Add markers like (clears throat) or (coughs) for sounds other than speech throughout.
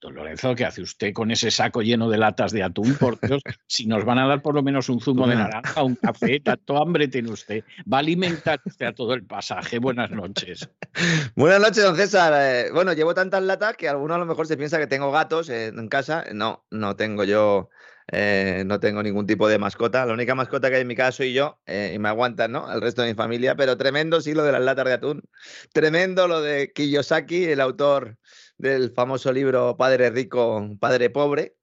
Don Lorenzo, ¿qué hace usted con ese saco lleno de latas de atún? Por Dios, (laughs) si nos van a dar por lo menos un zumo de naranja, un café, tanto hambre tiene usted. Va a alimentar usted a todo el pasaje. Buenas noches. (laughs) Buenas noches, don César. Eh, bueno, llevo tantas latas que alguno a lo mejor se piensa que tengo gatos en casa. No, no tengo yo. Eh, no tengo ningún tipo de mascota. La única mascota que hay en mi casa soy yo eh, y me aguantan, ¿no? El resto de mi familia. Pero tremendo sí lo de las latas de atún. Tremendo lo de Kiyosaki, el autor del famoso libro Padre Rico, Padre Pobre.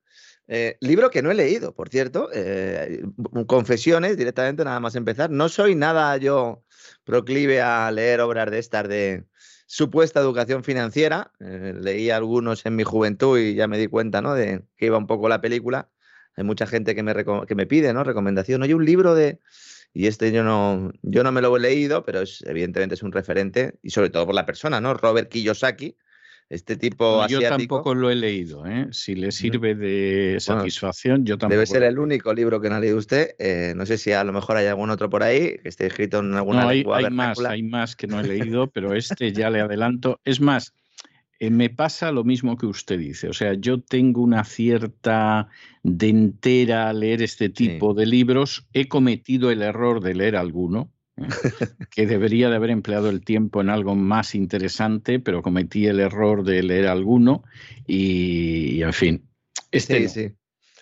Eh, libro que no he leído, por cierto. Eh, confesiones, directamente, nada más empezar. No soy nada yo proclive a leer obras de estas de supuesta educación financiera. Eh, leí algunos en mi juventud y ya me di cuenta ¿no? de que iba un poco la película. Hay mucha gente que me, que me pide ¿no? recomendación. Hay un libro de... Y este yo no, yo no me lo he leído, pero es, evidentemente es un referente, y sobre todo por la persona, ¿no? Robert Kiyosaki, este tipo Yo tampoco lo he leído, ¿eh? Si le sirve de satisfacción, yo tampoco. Debe ser el único libro que no ha leído usted. Eh, no sé si a lo mejor hay algún otro por ahí que esté escrito en alguna no, hay, hay más, hay más que no he leído, pero (laughs) este ya le adelanto. Es más, eh, me pasa lo mismo que usted dice. O sea, yo tengo una cierta dentera a leer este tipo de libros. He cometido el error de leer alguno (laughs) que debería de haber empleado el tiempo en algo más interesante, pero cometí el error de leer alguno y, en fin. Este no. sí.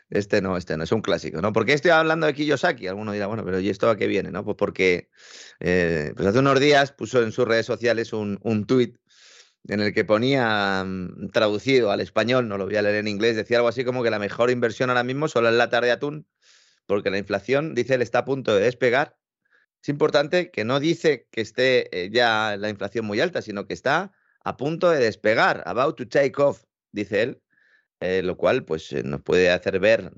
Este no, este no, es un clásico, ¿no? ¿Por qué estoy hablando de Kiyosaki? Alguno dirá, bueno, pero ¿y esto a qué viene? ¿no? Pues porque eh, pues hace unos días puso en sus redes sociales un, un tuit en el que ponía mm, traducido al español, no lo voy a leer en inglés, decía algo así como que la mejor inversión ahora mismo solo es la tarde de atún, porque la inflación, dice él, está a punto de despegar es importante que no dice que esté eh, ya la inflación muy alta, sino que está a punto de despegar, about to take off, dice él, eh, lo cual pues eh, nos puede hacer ver,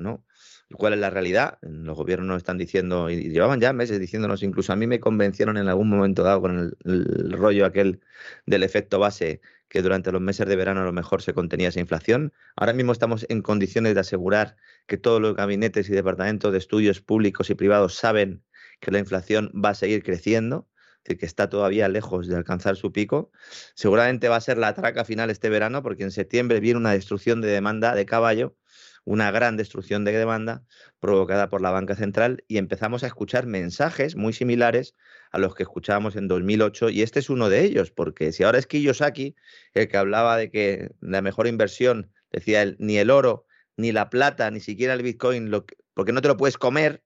cuál es la realidad. Los gobiernos nos están diciendo, y llevaban ya meses diciéndonos, incluso a mí me convencieron en algún momento dado con el, rollo aquel del efecto base, que durante los meses de verano a lo mejor se contenía esa inflación. Ahora mismo estamos en condiciones de asegurar que todos los gabinetes y departamentos de estudios públicos y privados saben que la inflación va a seguir creciendo, que está todavía lejos de alcanzar su pico. Seguramente va a ser la traca final este verano, porque en septiembre viene una destrucción de demanda de caballo, una gran destrucción de demanda provocada por la banca central, y empezamos a escuchar mensajes muy similares a los que escuchábamos en 2008, y este es uno de ellos, porque si ahora es Kiyosaki el que hablaba de que la mejor inversión, decía él, ni el oro, ni la plata, ni siquiera el Bitcoin, porque no te lo puedes comer,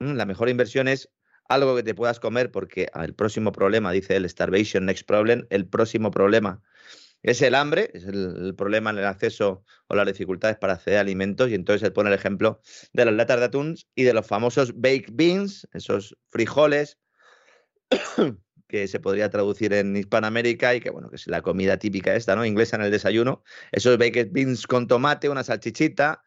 la mejor inversión es algo que te puedas comer porque el próximo problema, dice el starvation next problem, el próximo problema es el hambre, es el, problema en el acceso o las dificultades para acceder a alimentos y entonces él pone el ejemplo de las latas de atún y de los famosos baked beans, esos frijoles (coughs) que se podría traducir en Hispanoamérica y que bueno, que es la comida típica esta, ¿no? Inglesa en el desayuno, esos baked beans con tomate, una salchichita,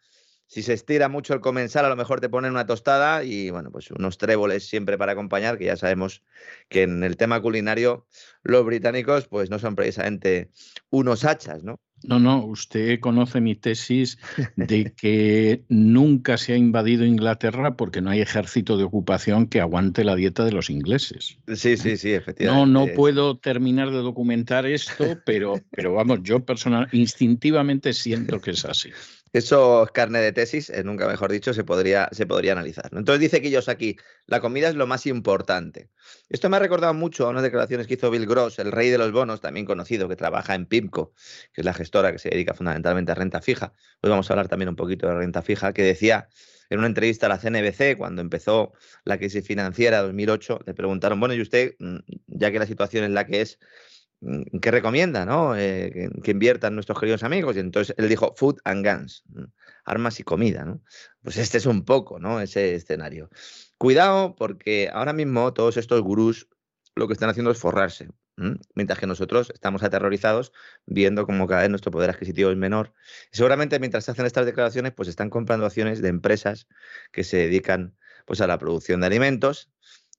si se estira mucho el comensal, a lo mejor te ponen una tostada y, bueno, pues unos tréboles siempre para acompañar, que ya sabemos que en el tema culinario los británicos, pues no son precisamente unos hachas, ¿no? No, no, usted conoce mi tesis de que nunca se ha invadido Inglaterra porque no hay ejército de ocupación que aguante la dieta de los ingleses. Sí, sí, sí, efectivamente. No, no puedo terminar de documentar esto, pero, pero vamos, yo personal, instintivamente siento que es así. Eso es carne de tesis, eh, nunca mejor dicho, se podría, se podría analizar. Entonces dice que ellos aquí, la comida es lo más importante. Esto me ha recordado mucho a unas declaraciones que hizo Bill Gross, el rey de los bonos, también conocido, que trabaja en PIMCO, que es la gestora que se dedica fundamentalmente a renta fija. Hoy vamos a hablar también un poquito de renta fija, que decía en una entrevista a la CNBC, cuando empezó la crisis financiera 2008, le preguntaron, bueno, y usted, mm, ya que la situación es la que es, Mm, ¿qué recomienda, ¿no? Eh, que, inviertan nuestros queridos amigos. Y entonces él dijo food and guns, armas y comida, ¿no? Pues este es un poco, ¿no? Ese escenario. Cuidado, porque ahora mismo todos estos gurús lo que están haciendo es forrarse, mientras que nosotros estamos aterrorizados viendo cómo cada vez nuestro poder adquisitivo es menor. Seguramente mientras se hacen estas declaraciones, pues están comprando acciones de empresas que se dedican pues a la producción de alimentos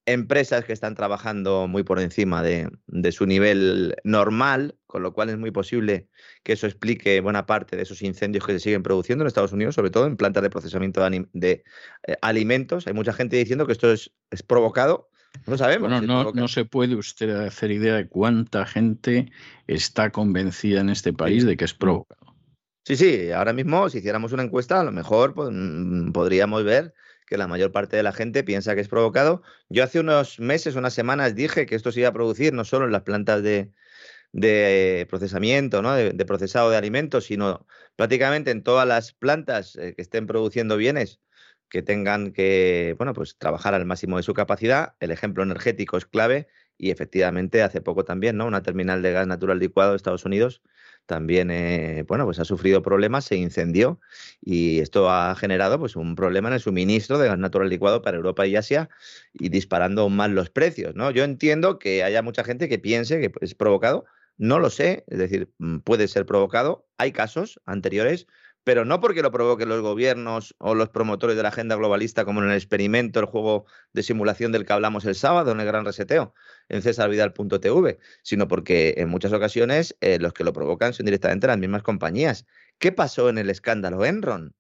empresas que están trabajando muy por encima de, su nivel normal, con lo cual es muy posible que eso explique buena parte de esos incendios que se siguen produciendo en Estados Unidos, sobre todo en plantas de procesamiento de, eh, alimentos. Hay mucha gente diciendo que esto es, provocado. No sabemos. Bueno, no, no, se puede usted hacer idea de cuánta gente está convencida en este país de que es provocado. Sí, sí, ahora mismo si hiciéramos una encuesta, a lo mejor pues, mm, podríamos ver que la mayor parte de la gente piensa que es provocado. Yo hace unos meses, unas semanas, dije que esto se iba a producir no solo en las plantas de, procesamiento, ¿no? de, procesado de alimentos, sino prácticamente en todas las plantas eh, que estén produciendo bienes que tengan que, bueno, pues trabajar al máximo de su capacidad. El ejemplo energético es clave y efectivamente hace poco también, ¿no? Una terminal de gas natural licuado de Estados Unidos también eh, bueno, pues ha sufrido problemas, se incendió y esto ha generado pues, un problema en el suministro de gas natural licuado para Europa y Asia y disparando aún más los precios. ¿no? Yo entiendo que haya mucha gente que piense que es provocado, no lo sé, es decir, mm, puede ser provocado. Hay casos anteriores, pero no porque lo provoquen los gobiernos o los promotores de la agenda globalista, como en el experimento, el juego de simulación del que hablamos el sábado en el Gran Reseteo, en cesarvidal.tv, sino porque en muchas ocasiones eh, los que lo provocan son directamente las mismas compañías. ¿Qué pasó en el escándalo Enron?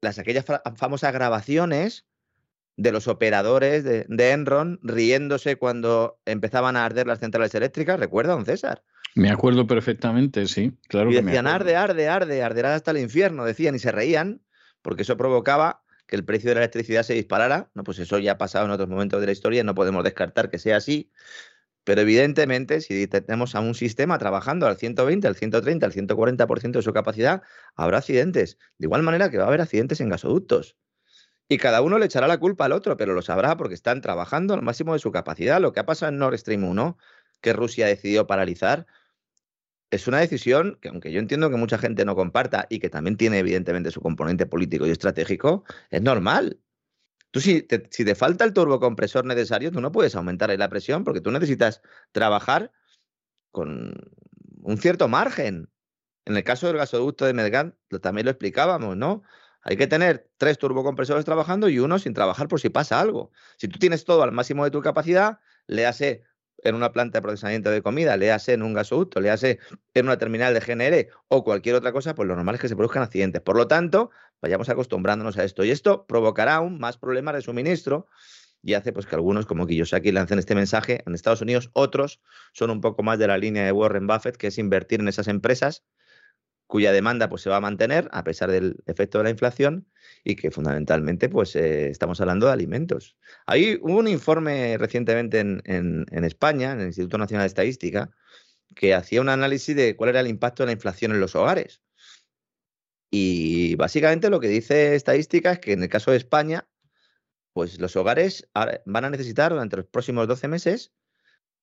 Las aquellas famosas grabaciones de los operadores de, de, Enron riéndose cuando empezaban a arder las centrales eléctricas, ¿recuerda, don César? Me acuerdo perfectamente, sí, claro. Y decían, arde, arde, arde, arderá hasta el infierno, decían, y se reían, porque eso provocaba que el precio de la electricidad se disparara. No, pues eso ya ha pasado en otros momentos de la historia, no podemos descartar que sea así. Pero evidentemente, si tenemos a un sistema trabajando al 120, al 130, al 140% de su capacidad, habrá accidentes. De igual manera que va a haber accidentes en gasoductos. Y cada uno le echará la culpa al otro, pero lo sabrá porque están trabajando al máximo de su capacidad. Lo que ha pasado en Nord Stream 1, que Rusia decidió paralizar, es una decisión que, aunque yo entiendo que mucha gente no comparta y que también tiene evidentemente su componente político y estratégico, es normal. Tú si te, falta el turbocompresor necesario, tú no puedes aumentar la presión porque tú necesitas trabajar con un cierto margen. En el caso del gasoducto de Medgán, también lo explicábamos, ¿no? Hay que tener tres turbocompresores trabajando y uno sin trabajar por si pasa algo. Si tú tienes todo al máximo de tu capacidad, le hace en una planta de procesamiento de comida, le hace en un gasoducto, le hace en una terminal de GNR o cualquier otra cosa, pues lo normal es que se produzcan accidentes. Por lo tanto, vayamos acostumbrándonos a esto. Y esto provocará aún más problemas de suministro y hace pues que algunos, como Kiyosaki, lancen este mensaje en Estados Unidos. Otros son un poco más de la línea de Warren Buffett, que es invertir en esas empresas cuya demanda pues, se va a mantener a pesar del efecto de la inflación y que fundamentalmente pues, eh, estamos hablando de alimentos. Hay un informe recientemente en, en, España, en el Instituto Nacional de Estadística, que hacía un análisis de cuál era el impacto de la inflación en los hogares. Y básicamente lo que dice estadística es que en el caso de España, pues los hogares van a necesitar durante los próximos 12 meses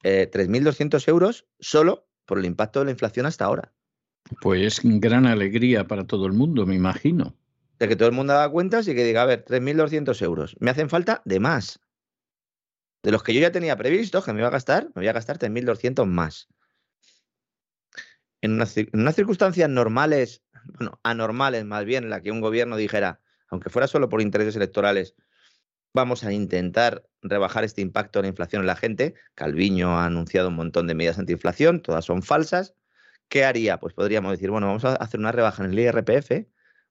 eh, 3.200 euros solo por el impacto de la inflación hasta ahora. Pues gran alegría para todo el mundo, me imagino. De que todo el mundo haga cuentas y que diga, a ver, 3.200 euros. Me hacen falta de más. De los que yo ya tenía previsto que me iba a gastar, me voy a gastar 3.200 más. En, en unas circunstancias normales, bueno, anormales más bien, en la que un gobierno dijera, aunque fuera solo por intereses electorales, vamos a intentar rebajar este impacto de la inflación en la gente. Calviño ha anunciado un montón de medidas antiinflación, todas son falsas. ¿Qué haría? Pues podríamos decir, bueno, vamos a hacer una rebaja en el IRPF,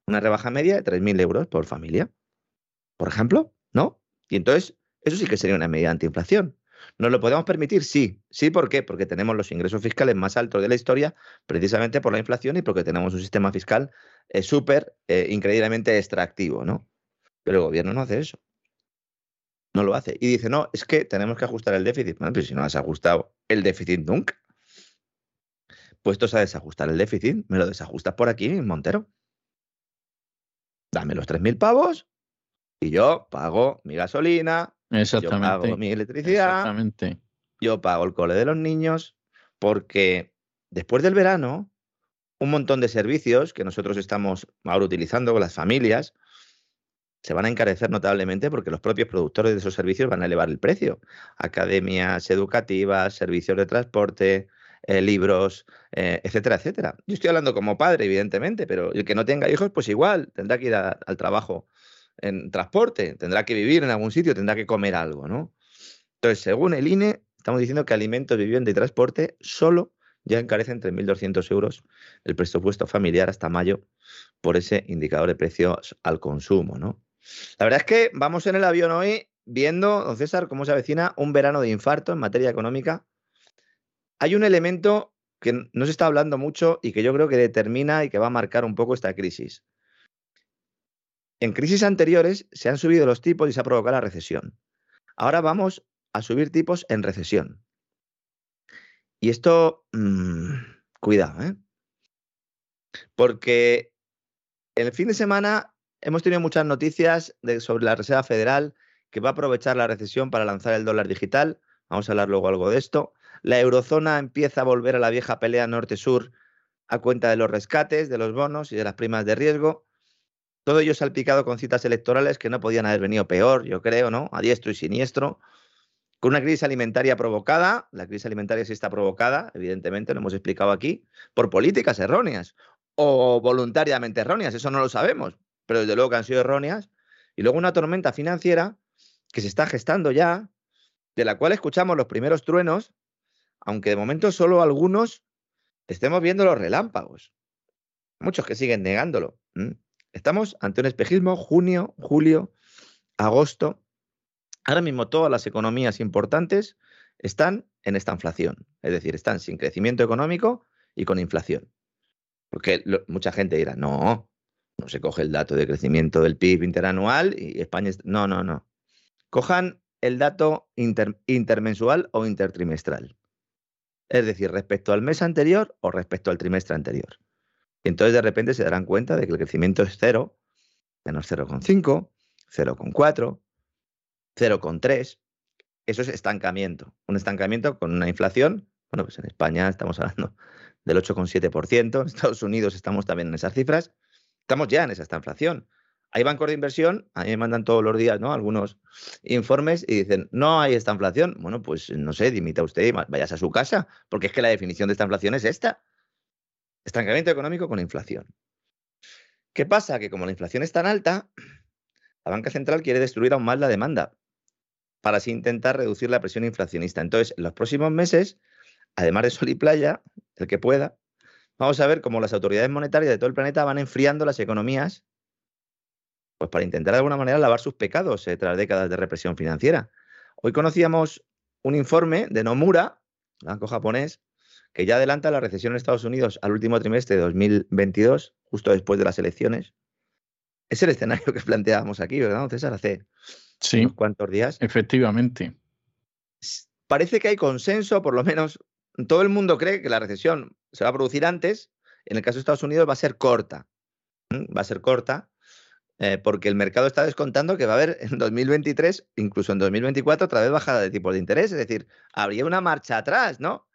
una rebaja media de 3.000 euros por familia, por ejemplo, ¿no? Y entonces, eso sí que sería una medida antiinflación. ¿Nos lo podemos permitir? Sí. ¿Sí por qué? Porque tenemos los ingresos fiscales más altos de la historia, precisamente por la inflación y porque tenemos un sistema fiscal eh, súper, eh, increíblemente extractivo, ¿no? Pero el gobierno no hace eso. No lo hace. Y dice, no, es que tenemos que ajustar el déficit. Bueno, pero si no has ajustado el déficit nunca puestos a desajustar el déficit, me lo desajustas por aquí, Montero. Dame los 3.000 pavos y yo pago mi gasolina, yo pago mi electricidad, yo pago el cole de los niños, porque después del verano, un montón de servicios que nosotros estamos ahora utilizando con las familias, se van a encarecer notablemente porque los propios productores de esos servicios van a elevar el precio. Academias educativas, servicios de transporte, eh, libros, eh, etcétera, etcétera. Yo estoy hablando como padre, evidentemente, pero el que no tenga hijos, pues igual, tendrá que ir al trabajo en transporte, tendrá que vivir en algún sitio, tendrá que comer algo, ¿no? Entonces, según el INE, estamos diciendo que alimentos, vivienda y transporte solo ya encarecen 3.200 euros el presupuesto familiar hasta mayo por ese indicador de precios al consumo, ¿no? La verdad es que vamos en el avión hoy viendo, don César, cómo se avecina un verano de infarto en materia económica hay un elemento que no se está hablando mucho y que yo creo que determina y que va a marcar un poco esta crisis. En crisis anteriores se han subido los tipos y se ha provocado la recesión. Ahora vamos a subir tipos en recesión. Y esto, mmm, cuidado, ¿eh? Porque el fin de semana hemos tenido muchas noticias sobre la Reserva Federal que va a aprovechar la recesión para lanzar el dólar digital. Vamos a hablar luego algo de esto. La eurozona empieza a volver a la vieja pelea norte-sur a cuenta de los rescates, de los bonos y de las primas de riesgo. Todo ello salpicado con citas electorales que no podían haber venido peor, yo creo, ¿no? A diestro y siniestro. Con una crisis alimentaria provocada, la crisis alimentaria sí está provocada, evidentemente, lo hemos explicado aquí, por políticas erróneas o voluntariamente erróneas, eso no lo sabemos, pero desde luego que han sido erróneas. Y luego una tormenta financiera que se está gestando ya, de la cual escuchamos los primeros truenos, aunque de momento solo algunos estemos viendo los relámpagos. Muchos que siguen negándolo. Estamos ante un espejismo junio, julio, agosto. Ahora mismo todas las economías importantes están en esta inflación, es decir, están sin crecimiento económico y con inflación. Porque mucha gente dirá, no, no se coge el dato de crecimiento del PIB interanual y España... No, no, no. Cojan el dato intermensual o intertrimestral. Es decir, respecto al mes anterior o respecto al trimestre anterior. Y entonces de repente se darán cuenta de que el crecimiento es cero, menos 0,5, 0,4, 0,3. Eso es estancamiento. Un estancamiento con una inflación. Bueno, pues en España estamos hablando del 8,7%. En Estados Unidos estamos también en esas cifras. Estamos ya en esa inflación. Hay bancos de inversión, a mí me mandan todos los días ¿no? algunos informes y dicen, no hay esta inflación. Bueno, pues no sé, dimita usted y vayas a su casa, porque es que la definición de esta inflación es esta. Estancamiento económico con inflación. ¿Qué pasa? Que como la inflación es tan alta, la banca central quiere destruir aún más la demanda para así intentar reducir la presión inflacionista. Entonces, en los próximos meses, además de sol y playa, el que pueda, vamos a ver cómo las autoridades monetarias de todo el planeta van enfriando las economías pues para intentar de alguna manera lavar sus pecados eh, tras décadas de represión financiera. Hoy conocíamos un informe de Nomura, banco japonés, que ya adelanta la recesión en Estados Unidos al último trimestre de 2022, justo después de las elecciones. Es el escenario que planteábamos aquí, ¿verdad, César? Hace unos cuantos días. Efectivamente. Parece que hay consenso, por lo menos todo el mundo cree que la recesión se va a producir antes. En el caso de Estados Unidos va a ser corta. Va a ser corta eh, porque el mercado está descontando que va a haber en 2023, incluso en 2024, otra vez bajada de tipos de interés. Es decir, habría una marcha atrás, ¿no?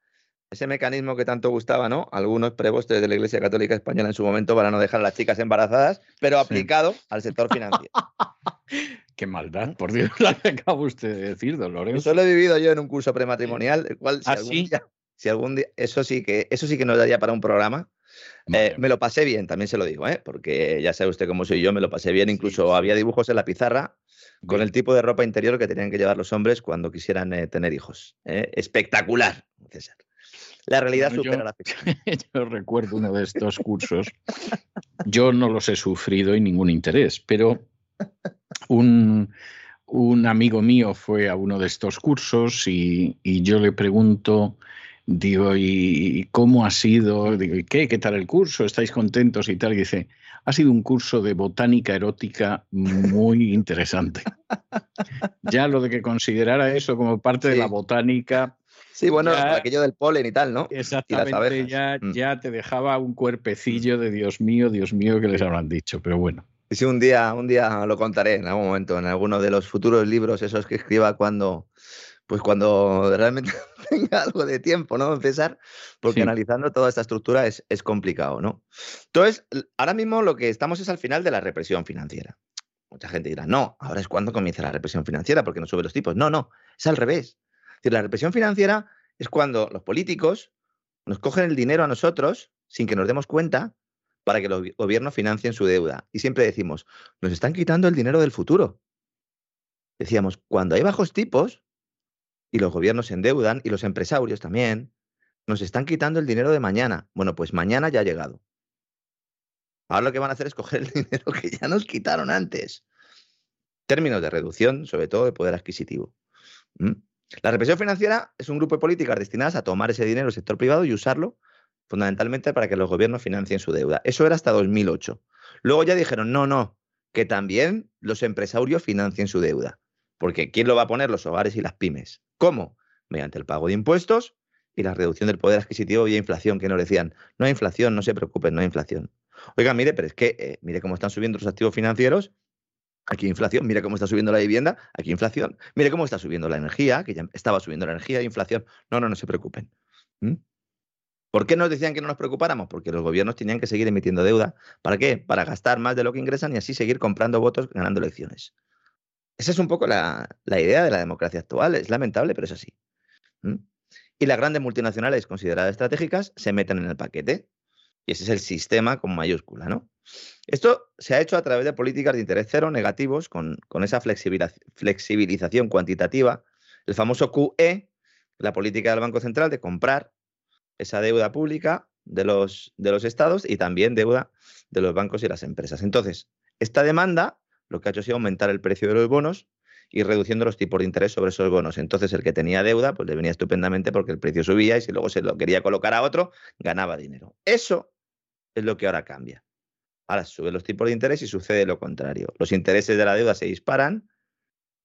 ese mecanismo que tanto gustaba, ¿no? Algunos prepostes de la Iglesia Católica Española en su momento para no dejar a las chicas embarazadas, pero aplicado al sector financiero. (laughs) Qué maldad, por Dios, la que acaba usted de decir, Dolores. Eso lo he vivido yo en un curso prematrimonial, el cual si, ¿Ah, algún, día, si algún día, eso sí que eso sí que nos daría para un programa. Eh, me lo pasé bien, también se lo digo, ¿eh? porque ya sabe usted cómo soy yo, me lo pasé bien. Incluso había dibujos en la pizarra con el tipo de ropa interior que tenían que llevar los hombres cuando quisieran eh, tener hijos. Espectacular, César. La realidad supera la (laughs) ficción. Yo recuerdo uno de estos cursos. Yo no los he sufrido y ningún interés, pero un, amigo mío fue a uno de estos cursos y, yo le pregunto, digo, ¿y cómo ha sido? Digo, ¿qué? ¿Qué tal el curso? ¿Estáis contentos y tal? Y dice, ha sido un curso de botánica erótica muy (laughs) interesante. ya lo de que considerara eso como parte de la botánica Sí, bueno, aquello del polen y tal, ¿no? Exactamente, ya, mm. ya te dejaba un cuerpecillo de Dios mío, Dios mío, que les habrán dicho, pero bueno. Sí, un día, un día lo contaré en algún momento, en alguno de los futuros libros, esos que escriba cuando, pues cuando realmente (laughs) tenga algo de tiempo, ¿no, César? Porque analizando toda esta estructura es, es complicado, ¿no? Entonces, ahora mismo lo que estamos es al final de la represión financiera. Mucha gente dirá, no, ahora es cuando comienza la represión financiera porque no sube los tipos. No, no, es al revés decir, la represión financiera es cuando los políticos nos cogen el dinero a nosotros sin que nos demos cuenta para que los gobiernos financien su deuda. Y siempre decimos, nos están quitando el dinero del futuro. Decíamos, cuando hay bajos tipos y los gobiernos se endeudan y los empresarios también, nos están quitando el dinero de mañana. Bueno, pues mañana ya ha llegado. Ahora lo que van a hacer es coger el (laughs) dinero que ya nos quitaron antes. Términos de reducción, sobre todo de poder adquisitivo. La represión financiera es un grupo de políticas destinadas a tomar ese dinero del sector privado y usarlo fundamentalmente para que los gobiernos financien su deuda. Eso era hasta 2008. Luego ya dijeron, no, no, que también los empresarios financien su deuda. Porque ¿quién lo va a poner? Los hogares y las pymes. ¿Cómo? Mediante el pago de impuestos y la reducción del poder adquisitivo y inflación, que nos decían, no hay inflación, no se preocupen, no hay inflación. Oiga, mire, pero es que, eh, mire cómo están subiendo los activos financieros Aquí inflación, mira cómo está subiendo la vivienda, aquí inflación, mire cómo está subiendo la energía, que ya estaba subiendo la energía, inflación. No, no, no se preocupen. ¿Por qué nos decían que no nos preocupáramos? Porque los gobiernos tenían que seguir emitiendo deuda. ¿Para qué? Para gastar más de lo que ingresan y así seguir comprando votos ganando elecciones. Esa es un poco la, idea de la democracia actual. Es lamentable, pero es así. Y las grandes multinacionales consideradas estratégicas se meten en el paquete. Y ese es el sistema con mayúscula, ¿no? Esto se ha hecho a través de políticas de interés cero negativos con, esa flexibilización cuantitativa, el famoso QE, la política del Banco Central de comprar esa deuda pública de los estados y también deuda de los bancos y las empresas. Entonces, esta demanda lo que ha hecho ha sido aumentar el precio de los bonos y reduciendo los tipos de interés sobre esos bonos. Entonces, el que tenía deuda, pues le venía estupendamente porque el precio subía y si luego se lo quería colocar a otro, ganaba dinero. Eso es lo que ahora cambia. Ahora suben los tipos de interés y sucede lo contrario. Los intereses de la deuda se disparan.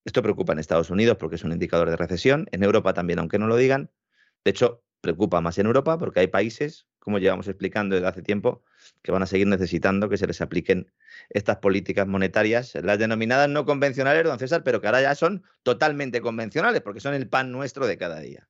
Esto preocupa en Estados Unidos porque es un indicador de recesión. En Europa también, aunque no lo digan. De hecho, preocupa más en Europa porque hay países, como llevamos explicando desde hace tiempo, que van a seguir necesitando que se les apliquen estas políticas monetarias, las denominadas no convencionales, don César, pero que ahora ya son totalmente convencionales porque son el pan nuestro de cada día.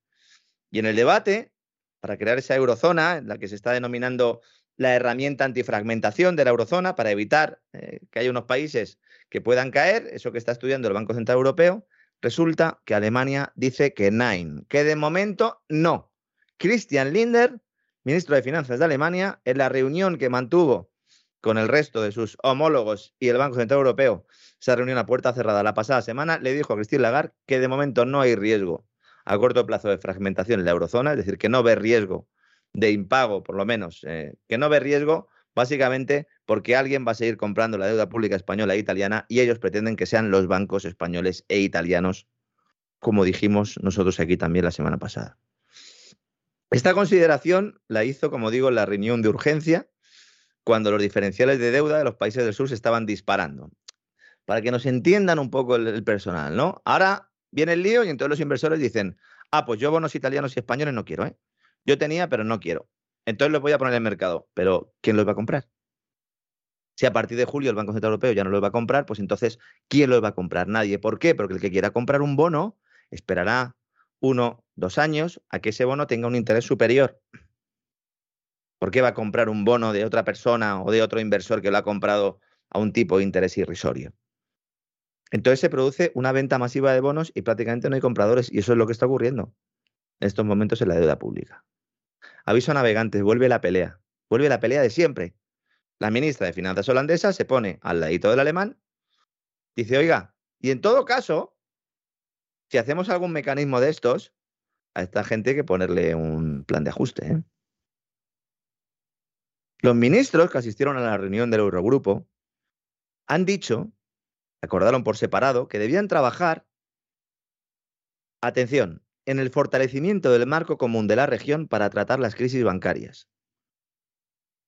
Y en el debate, para crear esa eurozona, la que se está denominando la herramienta antifragmentación de la eurozona, para evitar eh, que haya unos países que puedan caer, eso que está estudiando el Banco Central Europeo, resulta que Alemania dice que nine, que de momento no. Christian Linder, ministro de Finanzas de Alemania, en la reunión que mantuvo con el resto de sus homólogos y el Banco Central Europeo, esa reunión a puerta cerrada la pasada semana, le dijo a Christine Lagarde que de momento no hay riesgo a corto plazo de fragmentación en la eurozona, es decir, que no ve riesgo de impago, por lo menos, eh, que no ve riesgo básicamente porque alguien va a seguir comprando la deuda pública española e italiana y ellos pretenden que sean los bancos españoles e italianos, como dijimos nosotros aquí también la semana pasada. Esta consideración la hizo, como digo, la reunión de urgencia, cuando los diferenciales de deuda de los países del sur se estaban disparando. Para que nos entiendan un poco el, personal, ¿no? Ahora viene el lío y entonces los inversores dicen, ah, pues yo bonos italianos y españoles no quiero, ¿eh? Yo tenía, pero no quiero. Entonces los voy a poner en el mercado. Pero ¿quién los va a comprar? Si a partir de julio el Banco Central Europeo ya no los va a comprar, pues entonces, ¿quién los va a comprar? Nadie. ¿Por qué? Porque el que quiera comprar un bono esperará uno, dos años a que ese bono tenga un interés superior. ¿Por qué va a comprar un bono de otra persona o de otro inversor que lo ha comprado a un tipo de interés irrisorio? Entonces se produce una venta masiva de bonos y prácticamente no hay compradores y eso es lo que está ocurriendo en estos momentos en la deuda pública. Aviso a navegantes, vuelve la pelea, vuelve la pelea de siempre. La ministra de Finanzas holandesa se pone al ladito del alemán, dice, oiga, y en todo caso, si hacemos algún mecanismo de estos, a esta gente hay que ponerle un plan de ajuste. ¿eh? Los ministros que asistieron a la reunión del Eurogrupo han dicho, acordaron por separado, que debían trabajar, atención, en el fortalecimiento del marco común de la región para tratar las crisis bancarias.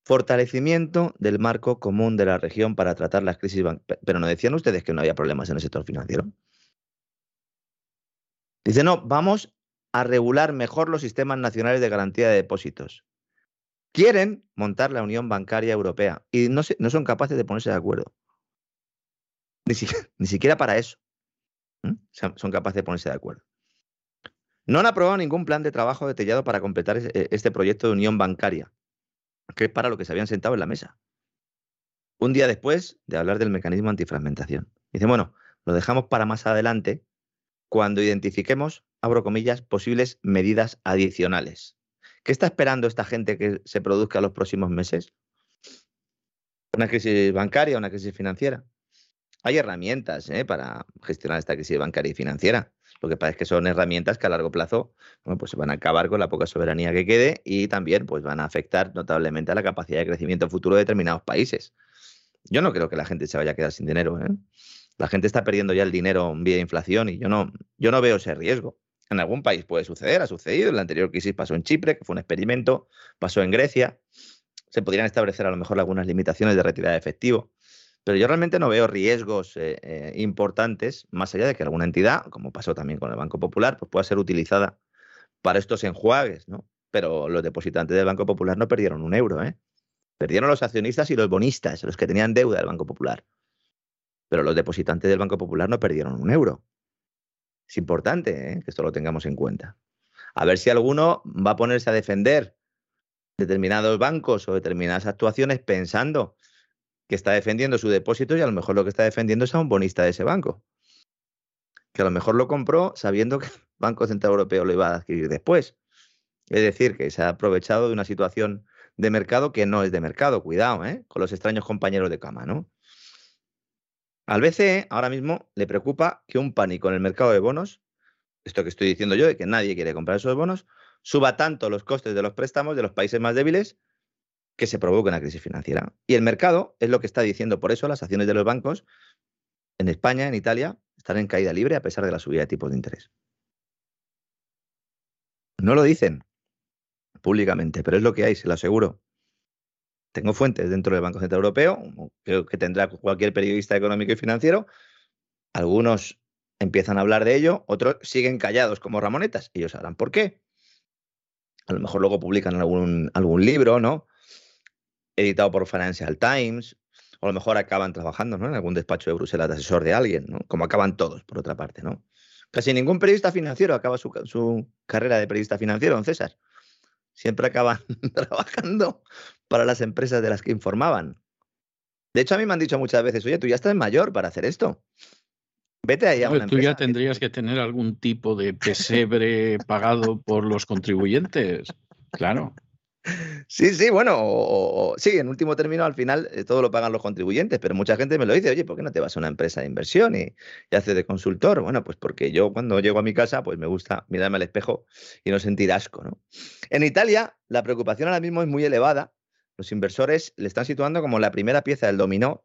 Fortalecimiento del marco común de la región para tratar las crisis bancarias. Pero no decían ustedes que no había problemas en el sector financiero. Dice, no, vamos a regular mejor los sistemas nacionales de garantía de depósitos. Quieren montar la Unión Bancaria Europea y no, no son capaces de ponerse de acuerdo. Ni, (laughs) ni siquiera para eso. Son capaces de ponerse de acuerdo. No han aprobado ningún plan de trabajo detallado para completar e, este proyecto de unión bancaria, que es para lo que se habían sentado en la mesa. Un día después de hablar del mecanismo antifragmentación. Dice, bueno, lo dejamos para más adelante cuando identifiquemos, abro comillas, posibles medidas adicionales. ¿Qué está esperando esta gente que se produzca en los próximos meses? ¿Una crisis bancaria, una crisis financiera? Hay herramientas ¿eh? para gestionar esta crisis bancaria y financiera. Lo que pasa es que son herramientas que a largo plazo bueno, pues van a acabar con la poca soberanía que quede y también pues, van a afectar notablemente a la capacidad de crecimiento futuro de determinados países. Yo no creo que la gente se vaya a quedar sin dinero. ¿eh? La gente está perdiendo ya el dinero vía inflación y yo no, yo no veo ese riesgo. En algún país puede suceder, ha sucedido. En la anterior crisis pasó en Chipre, que fue un experimento, pasó en Grecia. Se podrían establecer a lo mejor algunas limitaciones de retirada de efectivo. Pero yo realmente no veo riesgos eh, eh, importantes, más allá de que alguna entidad, como pasó también con el Banco Popular, pues pueda ser utilizada para estos enjuagues, ¿no? Pero los depositantes del Banco Popular no perdieron un euro, ¿eh? Perdieron los accionistas y los bonistas, los que tenían deuda del Banco Popular. Pero los depositantes del Banco Popular no perdieron un euro. Es importante ¿eh? que esto lo tengamos en cuenta. A ver si alguno va a ponerse a defender determinados bancos o determinadas actuaciones pensando que está defendiendo su depósito y a lo mejor lo que está defendiendo es a un bonista de ese banco. Que a lo mejor lo compró sabiendo que el Banco Central Europeo lo iba a adquirir después. Es decir, que se ha aprovechado de una situación de mercado que no es de mercado. Cuidado, ¿eh? Con los extraños compañeros de cama, ¿no? Al BCE ahora mismo le preocupa que un pánico en el mercado de bonos, esto que estoy diciendo yo, de que nadie quiere comprar esos bonos, suba tanto los costes de los préstamos de los países más débiles que se provoque una crisis financiera. Y el mercado es lo que está diciendo. Por eso las acciones de los bancos en España, en Italia, están en caída libre a pesar de la subida de tipos de interés. No lo dicen públicamente, pero es lo que hay, se lo aseguro. Tengo fuentes dentro del Banco Central Europeo, creo que tendrá cualquier periodista económico y financiero. Algunos empiezan a hablar de ello, otros siguen callados como Ramonetas. Ellos sabrán por qué. A lo mejor luego publican algún, algún libro, ¿no? Editado por Financial Times, o a lo mejor acaban trabajando ¿no? en algún despacho de Bruselas de asesor de alguien, ¿no? como acaban todos, por otra parte. ¿no? Casi ningún periodista financiero acaba su, su carrera de periodista financiero, don César. Siempre acaban (laughs) trabajando para las empresas de las que informaban. De hecho, a mí me han dicho muchas veces, oye, tú ya estás mayor para hacer esto. Vete ahí a una Tú ya tendrías que tener algún tipo de pesebre pagado por los contribuyentes. Claro. Sí, sí, bueno, sí, en último término, al final eh, todo lo pagan los contribuyentes, pero mucha gente me lo dice, oye, ¿por qué no te vas a una empresa de inversión y, haces de consultor? Bueno, pues porque yo cuando llego a mi casa, pues me gusta mirarme al espejo y no sentir asco, ¿no? En Italia, la preocupación ahora mismo es muy elevada. Los inversores le están situando como la primera pieza del dominó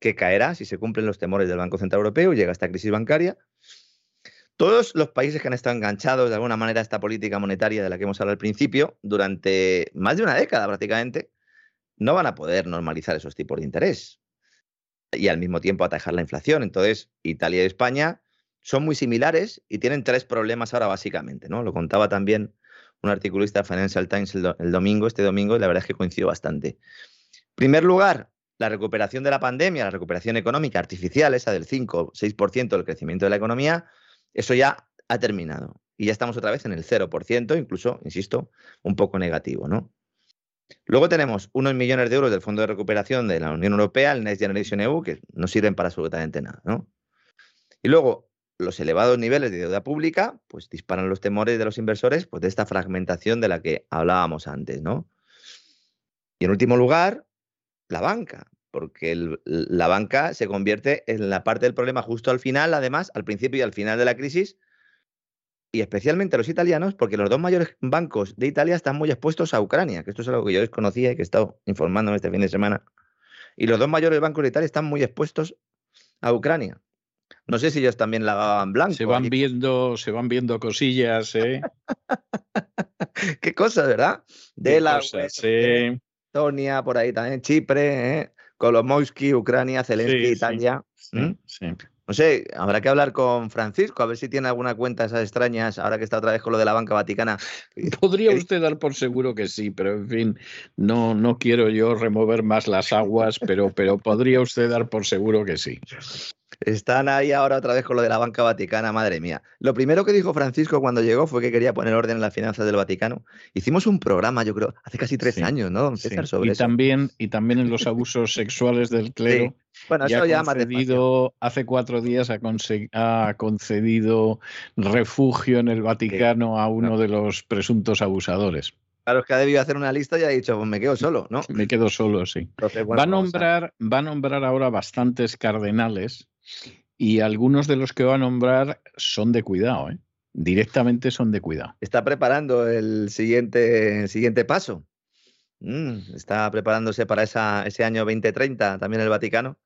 que caerá si se cumplen los temores del Banco Central Europeo y llega esta crisis bancaria. Todos los países que han estado enganchados de alguna manera a esta política monetaria de la que hemos hablado al principio, durante más de una década prácticamente, no van a poder normalizar esos tipos de interés y al mismo tiempo atajar la inflación. Entonces, Italia y España son muy similares y tienen tres problemas ahora básicamente, ¿no? Lo contaba también un articulista de Financial Times el, el domingo, este domingo, y la verdad es que coincidió bastante. En primer lugar, la recuperación de la pandemia, la recuperación económica artificial, esa del 5-6% del crecimiento de la economía, eso ya ha terminado y ya estamos otra vez en el 0%, incluso, insisto, un poco negativo, ¿no? Luego tenemos unos millones de euros del Fondo de Recuperación de la Unión Europea, el Next Generation EU, que no sirven para absolutamente nada, ¿no? Y luego, los elevados niveles de deuda pública, pues disparan los temores de los inversores pues, de esta fragmentación de la que hablábamos antes, ¿no? Y en último lugar, la banca porque la banca se convierte en la parte del problema justo al final, además, al principio y al final de la crisis, y especialmente los italianos, porque los dos mayores bancos de Italia están muy expuestos a Ucrania, que esto es algo que yo desconocía y que he estado informándome este fin de semana. Y los dos mayores bancos de Italia están muy expuestos a Ucrania. No sé si ellos también la daban blanco. Se van viendo, se van viendo cosillas, ¿eh? (laughs) Qué cosas, ¿verdad? De la Estonia, por ahí también, Chipre, ¿eh? Kolomoisky, Ucrania, Zelensky, Italia. No sé, habrá que hablar con Francisco, a ver si tiene alguna cuenta esas extrañas, ahora que está otra vez con lo de la banca vaticana. (laughs) Podría usted dar por seguro que sí, pero en fin, no, no quiero yo remover más las aguas, pero, pero podría usted dar por seguro que sí. Están ahí ahora otra vez con lo de la banca vaticana, madre mía. Lo primero que dijo Francisco cuando llegó fue que quería poner orden en las finanzas del Vaticano. Hicimos un programa, yo creo, hace casi tres años, ¿no? y También, y también en los (laughs) abusos sexuales del clero. Bueno, eso ya concedido, Hace cuatro días ha, ha, concedido refugio en el Vaticano a uno de los presuntos abusadores. Claro, es que ha debido hacer una lista y ha dicho, pues me quedo solo, ¿no? Me quedo solo, sí. va, a nombrar, va a nombrar ahora bastantes cardenales y algunos de los que va a nombrar son de cuidado, ¿eh? directamente son de cuidado. Está preparando el siguiente, siguiente paso. Mm, está preparándose para esa, ese año 2030 también el Vaticano.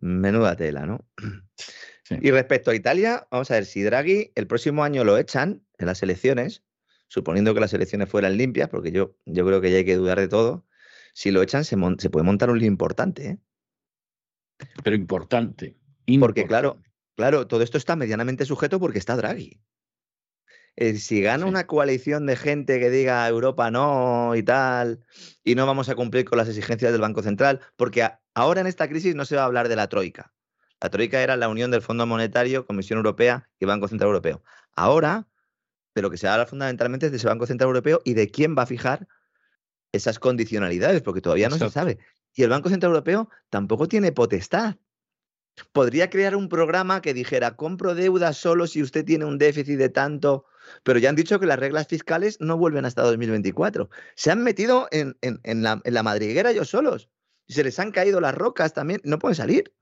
Menuda tela, ¿no? (clears throat) Y respecto a Italia, vamos a ver, si Draghi el próximo año lo echan en las elecciones, suponiendo que las elecciones fueran limpias, porque yo, yo creo que ya hay que dudar de todo, si lo echan se, se puede montar un lío importante. ¿eh? Pero importante. Porque claro, claro, todo esto está medianamente sujeto porque está Draghi. Eh, si gana una coalición de gente que diga Europa no y tal, y no vamos a cumplir con las exigencias del Banco Central, porque ahora en esta crisis no se va a hablar de la Troika. La Troika era la unión del Fondo Monetario, Comisión Europea y Banco Central Europeo. Ahora, de lo que se habla fundamentalmente es de ese Banco Central Europeo y de quién va a fijar esas condicionalidades, porque todavía no se sabe. Y el Banco Central Europeo tampoco tiene potestad podría crear un programa que dijera, compro deuda solo si usted tiene un déficit de tanto pero ya han dicho que las reglas fiscales no vuelven hasta 2024. Se han metido en, la, en la madriguera ellos solos. Se les han caído las rocas también, no pueden salir.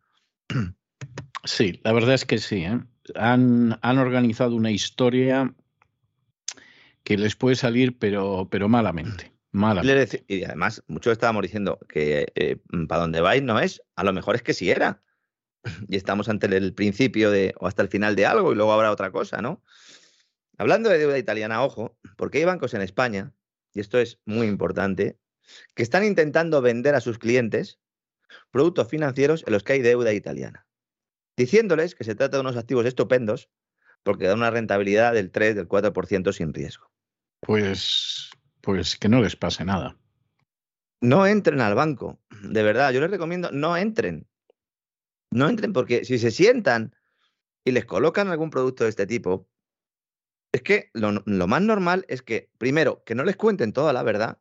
Sí, la verdad es que sí. ¿eh? Han, han, organizado una historia que les puede salir, pero, pero malamente. malamente. Y además, muchos estábamos diciendo que eh, para dónde vais no es, a lo mejor es que sí era. Y estamos ante el principio de, o hasta el final de algo y luego habrá otra cosa, ¿no? Hablando de deuda italiana, ojo, porque hay bancos en España, y esto es muy importante, que están intentando vender a sus clientes productos financieros en los que hay deuda italiana, diciéndoles que se trata de unos activos estupendos porque dan una rentabilidad del 3, del 4% sin riesgo. Pues, pues que no les pase nada. No entren al banco, de verdad, yo les recomiendo, no entren. No entren porque si se sientan y les colocan algún producto de este tipo, es que lo, más normal es que, primero, que no les cuenten toda la verdad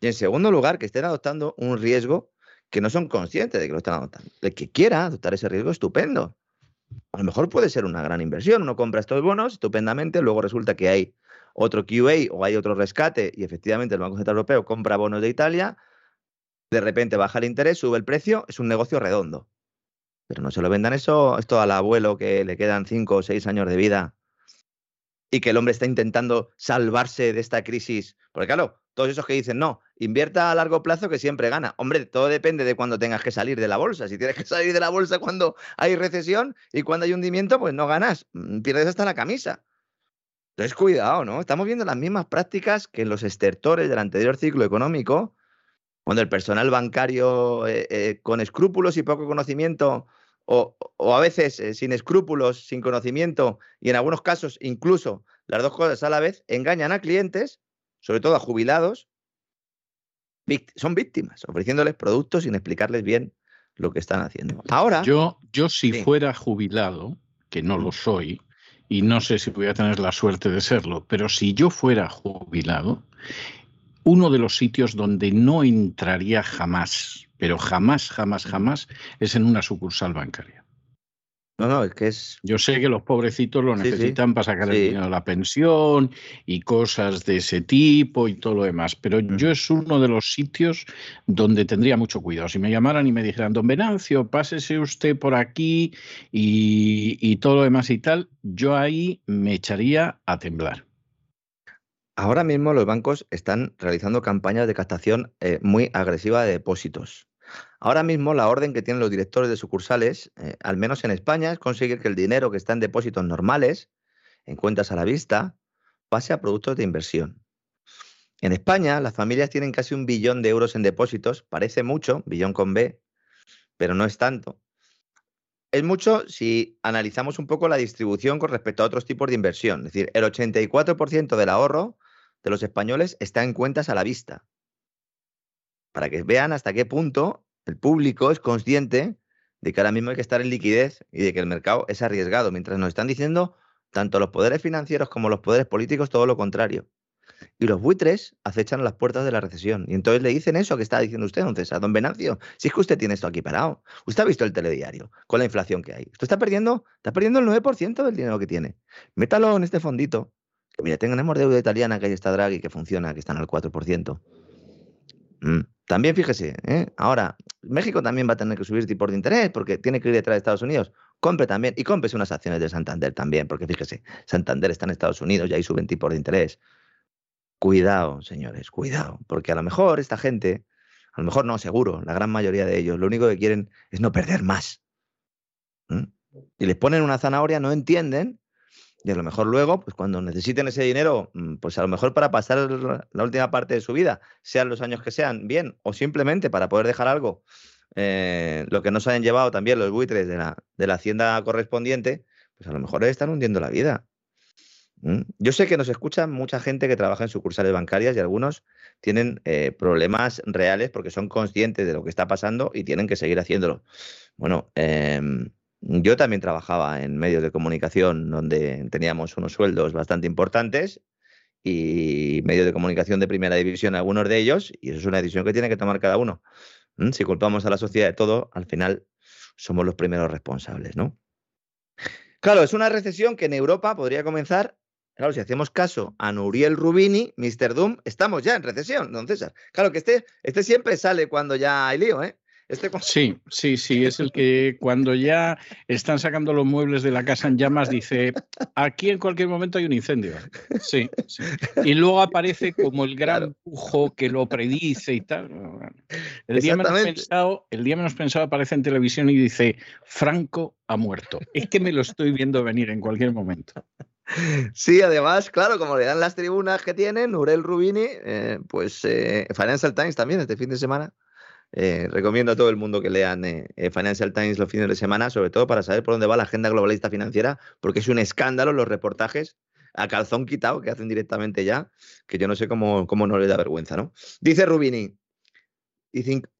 y en segundo lugar, que estén adoptando un riesgo que no son conscientes de que lo están adoptando. El que quiera adoptar ese riesgo, estupendo. A lo mejor puede ser una gran inversión. Uno compra estos bonos estupendamente, luego resulta que hay otro QA o hay otro rescate y efectivamente el Banco Central Europeo compra bonos de Italia, de repente baja el interés, sube el precio, es un negocio redondo. Pero no se lo vendan eso, esto al abuelo que le quedan cinco o seis años de vida y que el hombre está intentando salvarse de esta crisis. Porque claro, todos esos que dicen, no, invierta a largo plazo que siempre gana. Hombre, todo depende de cuando tengas que salir de la bolsa. Si tienes que salir de la bolsa cuando hay recesión y cuando hay hundimiento, pues no ganas, mm, pierdes hasta la camisa. Entonces, cuidado, ¿no? Estamos viendo las mismas prácticas que en los estertores del anterior ciclo económico, cuando el personal bancario eh, eh, con escrúpulos y poco conocimiento, o, o a veces eh, sin escrúpulos, sin conocimiento, y en algunos casos incluso las dos cosas a la vez, engañan a clientes sobre todo a jubilados, son víctimas, ofreciéndoles productos sin explicarles bien lo que están haciendo. Ahora. Yo, yo si fuera jubilado, que no lo soy, y no sé si voy a tener la suerte de serlo, pero si yo fuera jubilado, uno de los sitios donde no entraría jamás, pero jamás, jamás, jamás, es en una sucursal bancaria. No, no, es que es. Yo sé que los pobrecitos lo necesitan para sacar el dinero de la pensión y cosas de ese tipo y todo lo demás, pero mm. yo es uno de los sitios donde tendría mucho cuidado. Si me llamaran y me dijeran, don Venancio, pásese usted por aquí y, y todo lo demás y tal, yo ahí me echaría a temblar. Ahora mismo los bancos están realizando campañas de captación eh, muy agresiva de depósitos. Ahora mismo la orden que tienen los directores de sucursales, eh, al menos en España, es conseguir que el dinero que está en depósitos normales, en cuentas a la vista, pase a productos de inversión. En España, las familias tienen casi un billón de euros en depósitos, parece mucho, billón con B, pero no es tanto. Es mucho si analizamos un poco la distribución con respecto a otros tipos de inversión. Es decir, el 84% del ahorro de los españoles está en cuentas a la vista para que vean hasta qué punto el público es consciente de que ahora mismo hay que estar en liquidez y de que el mercado es arriesgado, mientras nos están diciendo tanto los poderes financieros como los poderes políticos todo lo contrario. Y los buitres acechan las puertas de la recesión. Y entonces le dicen eso que está diciendo usted, don César, don Venancio. Si es que usted tiene esto aquí parado. Usted ha visto el telediario con la inflación que hay. Usted está perdiendo, está perdiendo el 9% del dinero que tiene. Métalo en este fondito. Que mira, tenemos deuda italiana que ahí está Draghi, que funciona, que están al 4%. Mm. También fíjese, ¿eh? ahora México también va a tener que subir tipos de interés porque tiene que ir detrás de Estados Unidos. Compre también y compre unas acciones de Santander también, porque fíjese, Santander está en Estados Unidos y ahí suben tipos de interés. Cuidado, señores, cuidado, porque a lo mejor esta gente, a lo mejor no, seguro, la gran mayoría de ellos, lo único que quieren es no perder más. Y les ponen una zanahoria, no entienden y a lo mejor luego, pues cuando necesiten ese dinero, mm, pues a lo mejor para pasar la última parte de su vida, sean los años que sean, bien, o simplemente para poder dejar algo, eh, lo que nos hayan llevado también los buitres de la, de la hacienda correspondiente, pues a lo mejor están hundiendo la vida. Yo sé que nos escucha mucha gente que trabaja en sucursales bancarias y algunos tienen eh, problemas reales porque son conscientes de lo que está pasando y tienen que seguir haciéndolo. Bueno, eh, yo también trabajaba en medios de comunicación donde teníamos unos sueldos bastante importantes y medios de comunicación de primera división, algunos de ellos, y eso es una decisión que tiene que tomar cada uno. ¿Mm? Si culpamos a la sociedad de todo, al final somos los primeros responsables, ¿no? Claro, es una recesión que en Europa podría comenzar claro, si hacemos caso a Nuriel Rubini, Mr. Doom, estamos ya en recesión, don César. Claro que este, este siempre sale cuando ya hay lío, ¿eh? Este sí, sí, sí, es el que cuando ya están sacando los muebles de la casa en llamas dice, aquí en cualquier momento hay un incendio. Sí, sí. Y luego aparece como el gran pujo que lo predice y tal. El día, menos pensado, el día menos pensado aparece en televisión y dice, Franco ha muerto. Es que me lo estoy viendo venir en cualquier momento. Sí, además, claro, como le dan las tribunas que tienen, Urel Rubini, eh, pues eh, Financial Times también este fin de semana eh, recomiendo a todo el mundo que lean eh, eh, Financial Times los fines de semana, sobre todo para saber por dónde va la agenda globalista financiera, porque es un escándalo los reportajes a calzón quitado que hacen directamente ya, que yo no sé cómo, cómo no le da vergüenza, ¿no? Dice Rubini,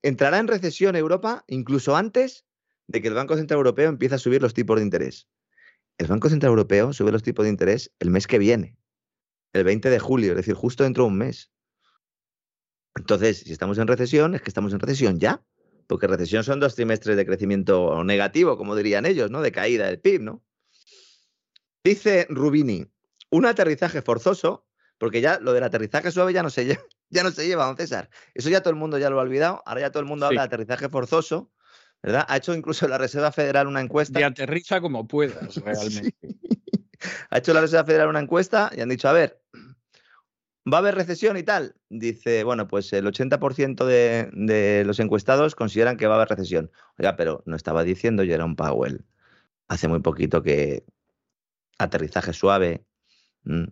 entrará en recesión Europa incluso antes de que el Banco Central Europeo empiece a subir los tipos de interés. El Banco Central Europeo sube los tipos de interés el mes que viene, el 20 de julio, es decir, justo dentro de un mes. Entonces, si estamos en recesión, es que estamos en recesión ya, porque recesión son dos trimestres de crecimiento negativo, como dirían ellos, ¿no? De caída del PIB, ¿no? Dice Rubini, un aterrizaje forzoso, porque ya lo del aterrizaje suave ya no se lleva, (laughs) ya no se lleva, don César. Eso ya todo el mundo ya lo ha olvidado, ahora ya todo el mundo habla de aterrizaje forzoso, ¿verdad? Ha hecho incluso la Reserva Federal una encuesta. Y aterriza como puedas, (laughs) realmente. Ha hecho la Reserva Federal una encuesta y han dicho, a ver, ¿Va a haber recesión y tal? Dice, bueno, pues el 80% de, los encuestados consideran que va a haber recesión. Oiga, pero no estaba diciendo Jerome Powell hace muy poquito que aterrizaje suave, mm,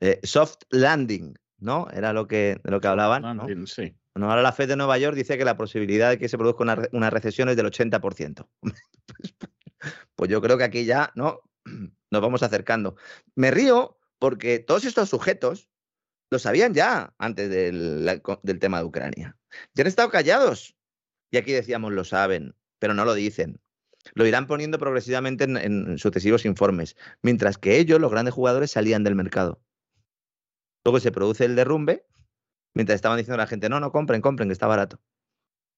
eh, soft landing, ¿no? Era lo que, de lo que hablaban. ¿no? Sí. Bueno, ahora la Fed de Nueva York dice que la posibilidad de que se produzca una, una recesión es del 80%. (laughs) pues yo creo que aquí ya, ¿no? (clears throat) Nos vamos acercando. Me río porque todos estos sujetos, lo sabían ya antes del, tema de Ucrania. Ya han estado callados. Y aquí decíamos, lo saben, pero no lo dicen. Lo irán poniendo progresivamente en, sucesivos informes, mientras que ellos, los grandes jugadores, salían del mercado. Luego se produce el derrumbe, mientras estaban diciendo a la gente, no, no, compren, compren, que está barato.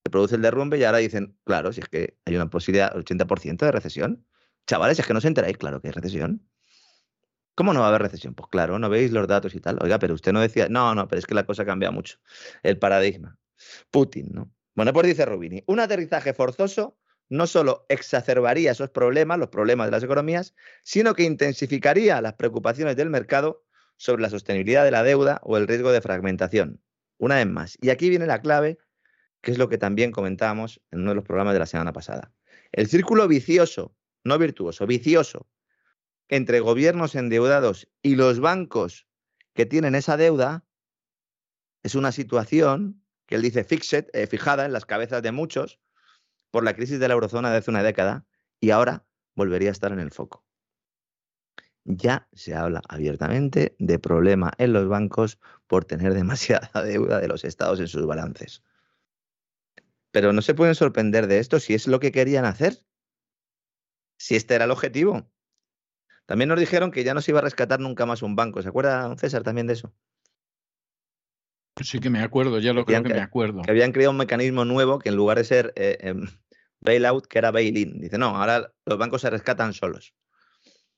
Se produce el derrumbe y ahora dicen, claro, si es que hay una posibilidad, 80% de recesión. Chavales, es que no os enteráis, claro que hay recesión. ¿Cómo no va a haber recesión? Pues claro, no veis los datos y tal. Oiga, pero usted no decía, no, no, pero es que la cosa cambia mucho. El paradigma. Putin, ¿no? Bueno, pues dice Rubini, un aterrizaje forzoso no solo exacerbaría esos problemas, los problemas de las economías, sino que intensificaría las preocupaciones del mercado sobre la sostenibilidad de la deuda o el riesgo de fragmentación. Una vez más. Y aquí viene la clave, que es lo que también comentábamos en uno de los programas de la semana pasada. El círculo vicioso, no virtuoso, vicioso entre gobiernos endeudados y los bancos que tienen esa deuda es una situación que él dice eh, fijada en las cabezas de muchos por la crisis de la eurozona de hace una década y ahora volvería a estar en el foco. Ya se habla abiertamente de problema en los bancos por tener (laughs) demasiada deuda de los estados en sus balances. Pero no se pueden sorprender de esto si es lo que querían hacer. Si este era el objetivo. También nos dijeron que ya no se iba a rescatar nunca más un banco. ¿Se acuerda, César, también de eso? Sí que me acuerdo, ya lo creo que, me acuerdo. Que habían creado un mecanismo nuevo que en lugar de ser eh, em, bailout, que era bail-in. Dice, no, ahora los bancos se rescatan solos.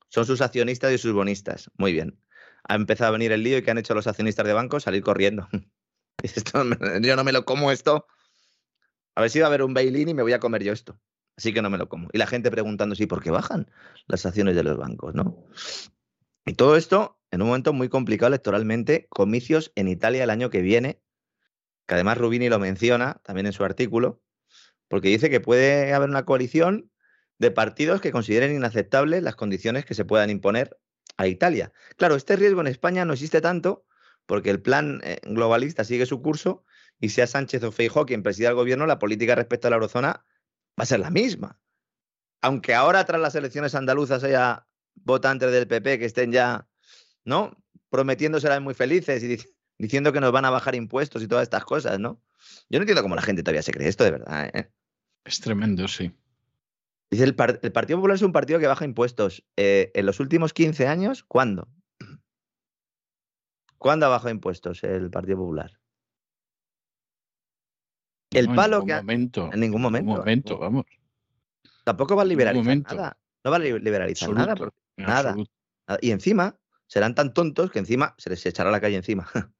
Son sus accionistas y sus bonistas. Muy bien. Ha empezado a venir el lío y que han hecho los accionistas de bancos salir corriendo. (laughs) yo no me lo como esto. A ver si va a haber un bail-in y me voy a comer yo esto. Así que no me lo como. Y la gente preguntando si por qué bajan las acciones de los bancos, ¿no? Y todo esto en un momento muy complicado electoralmente, comicios en Italia el año que viene, que además Rubini lo menciona también en su artículo, porque dice que puede haber una coalición de partidos que consideren inaceptables las condiciones que se puedan imponer a Italia. Claro, este riesgo en España no existe tanto porque el plan eh, globalista sigue su curso y sea Sánchez o Feijóo quien presida el gobierno, la política respecto a la eurozona va a ser la misma. Aunque ahora tras las elecciones andaluzas haya votantes del PP que estén ya, ¿no? Prometiendo ser muy felices y diciendo que nos van a bajar impuestos y todas estas cosas, ¿no? Yo no entiendo cómo la gente todavía se cree esto de verdad. ¿eh? Es tremendo, sí. Dice, el, Partido Popular es un partido que baja impuestos. Eh, en los últimos 15 años, ¿cuándo? ¿Cuándo ha bajado impuestos el Partido Popular? El palo que. Momento, en ningún momento. En momento, vamos. Tampoco va a liberalizar nada. No va a liberalizar nada. nada. Y encima, serán tan tontos que encima se les echará la calle encima. (laughs)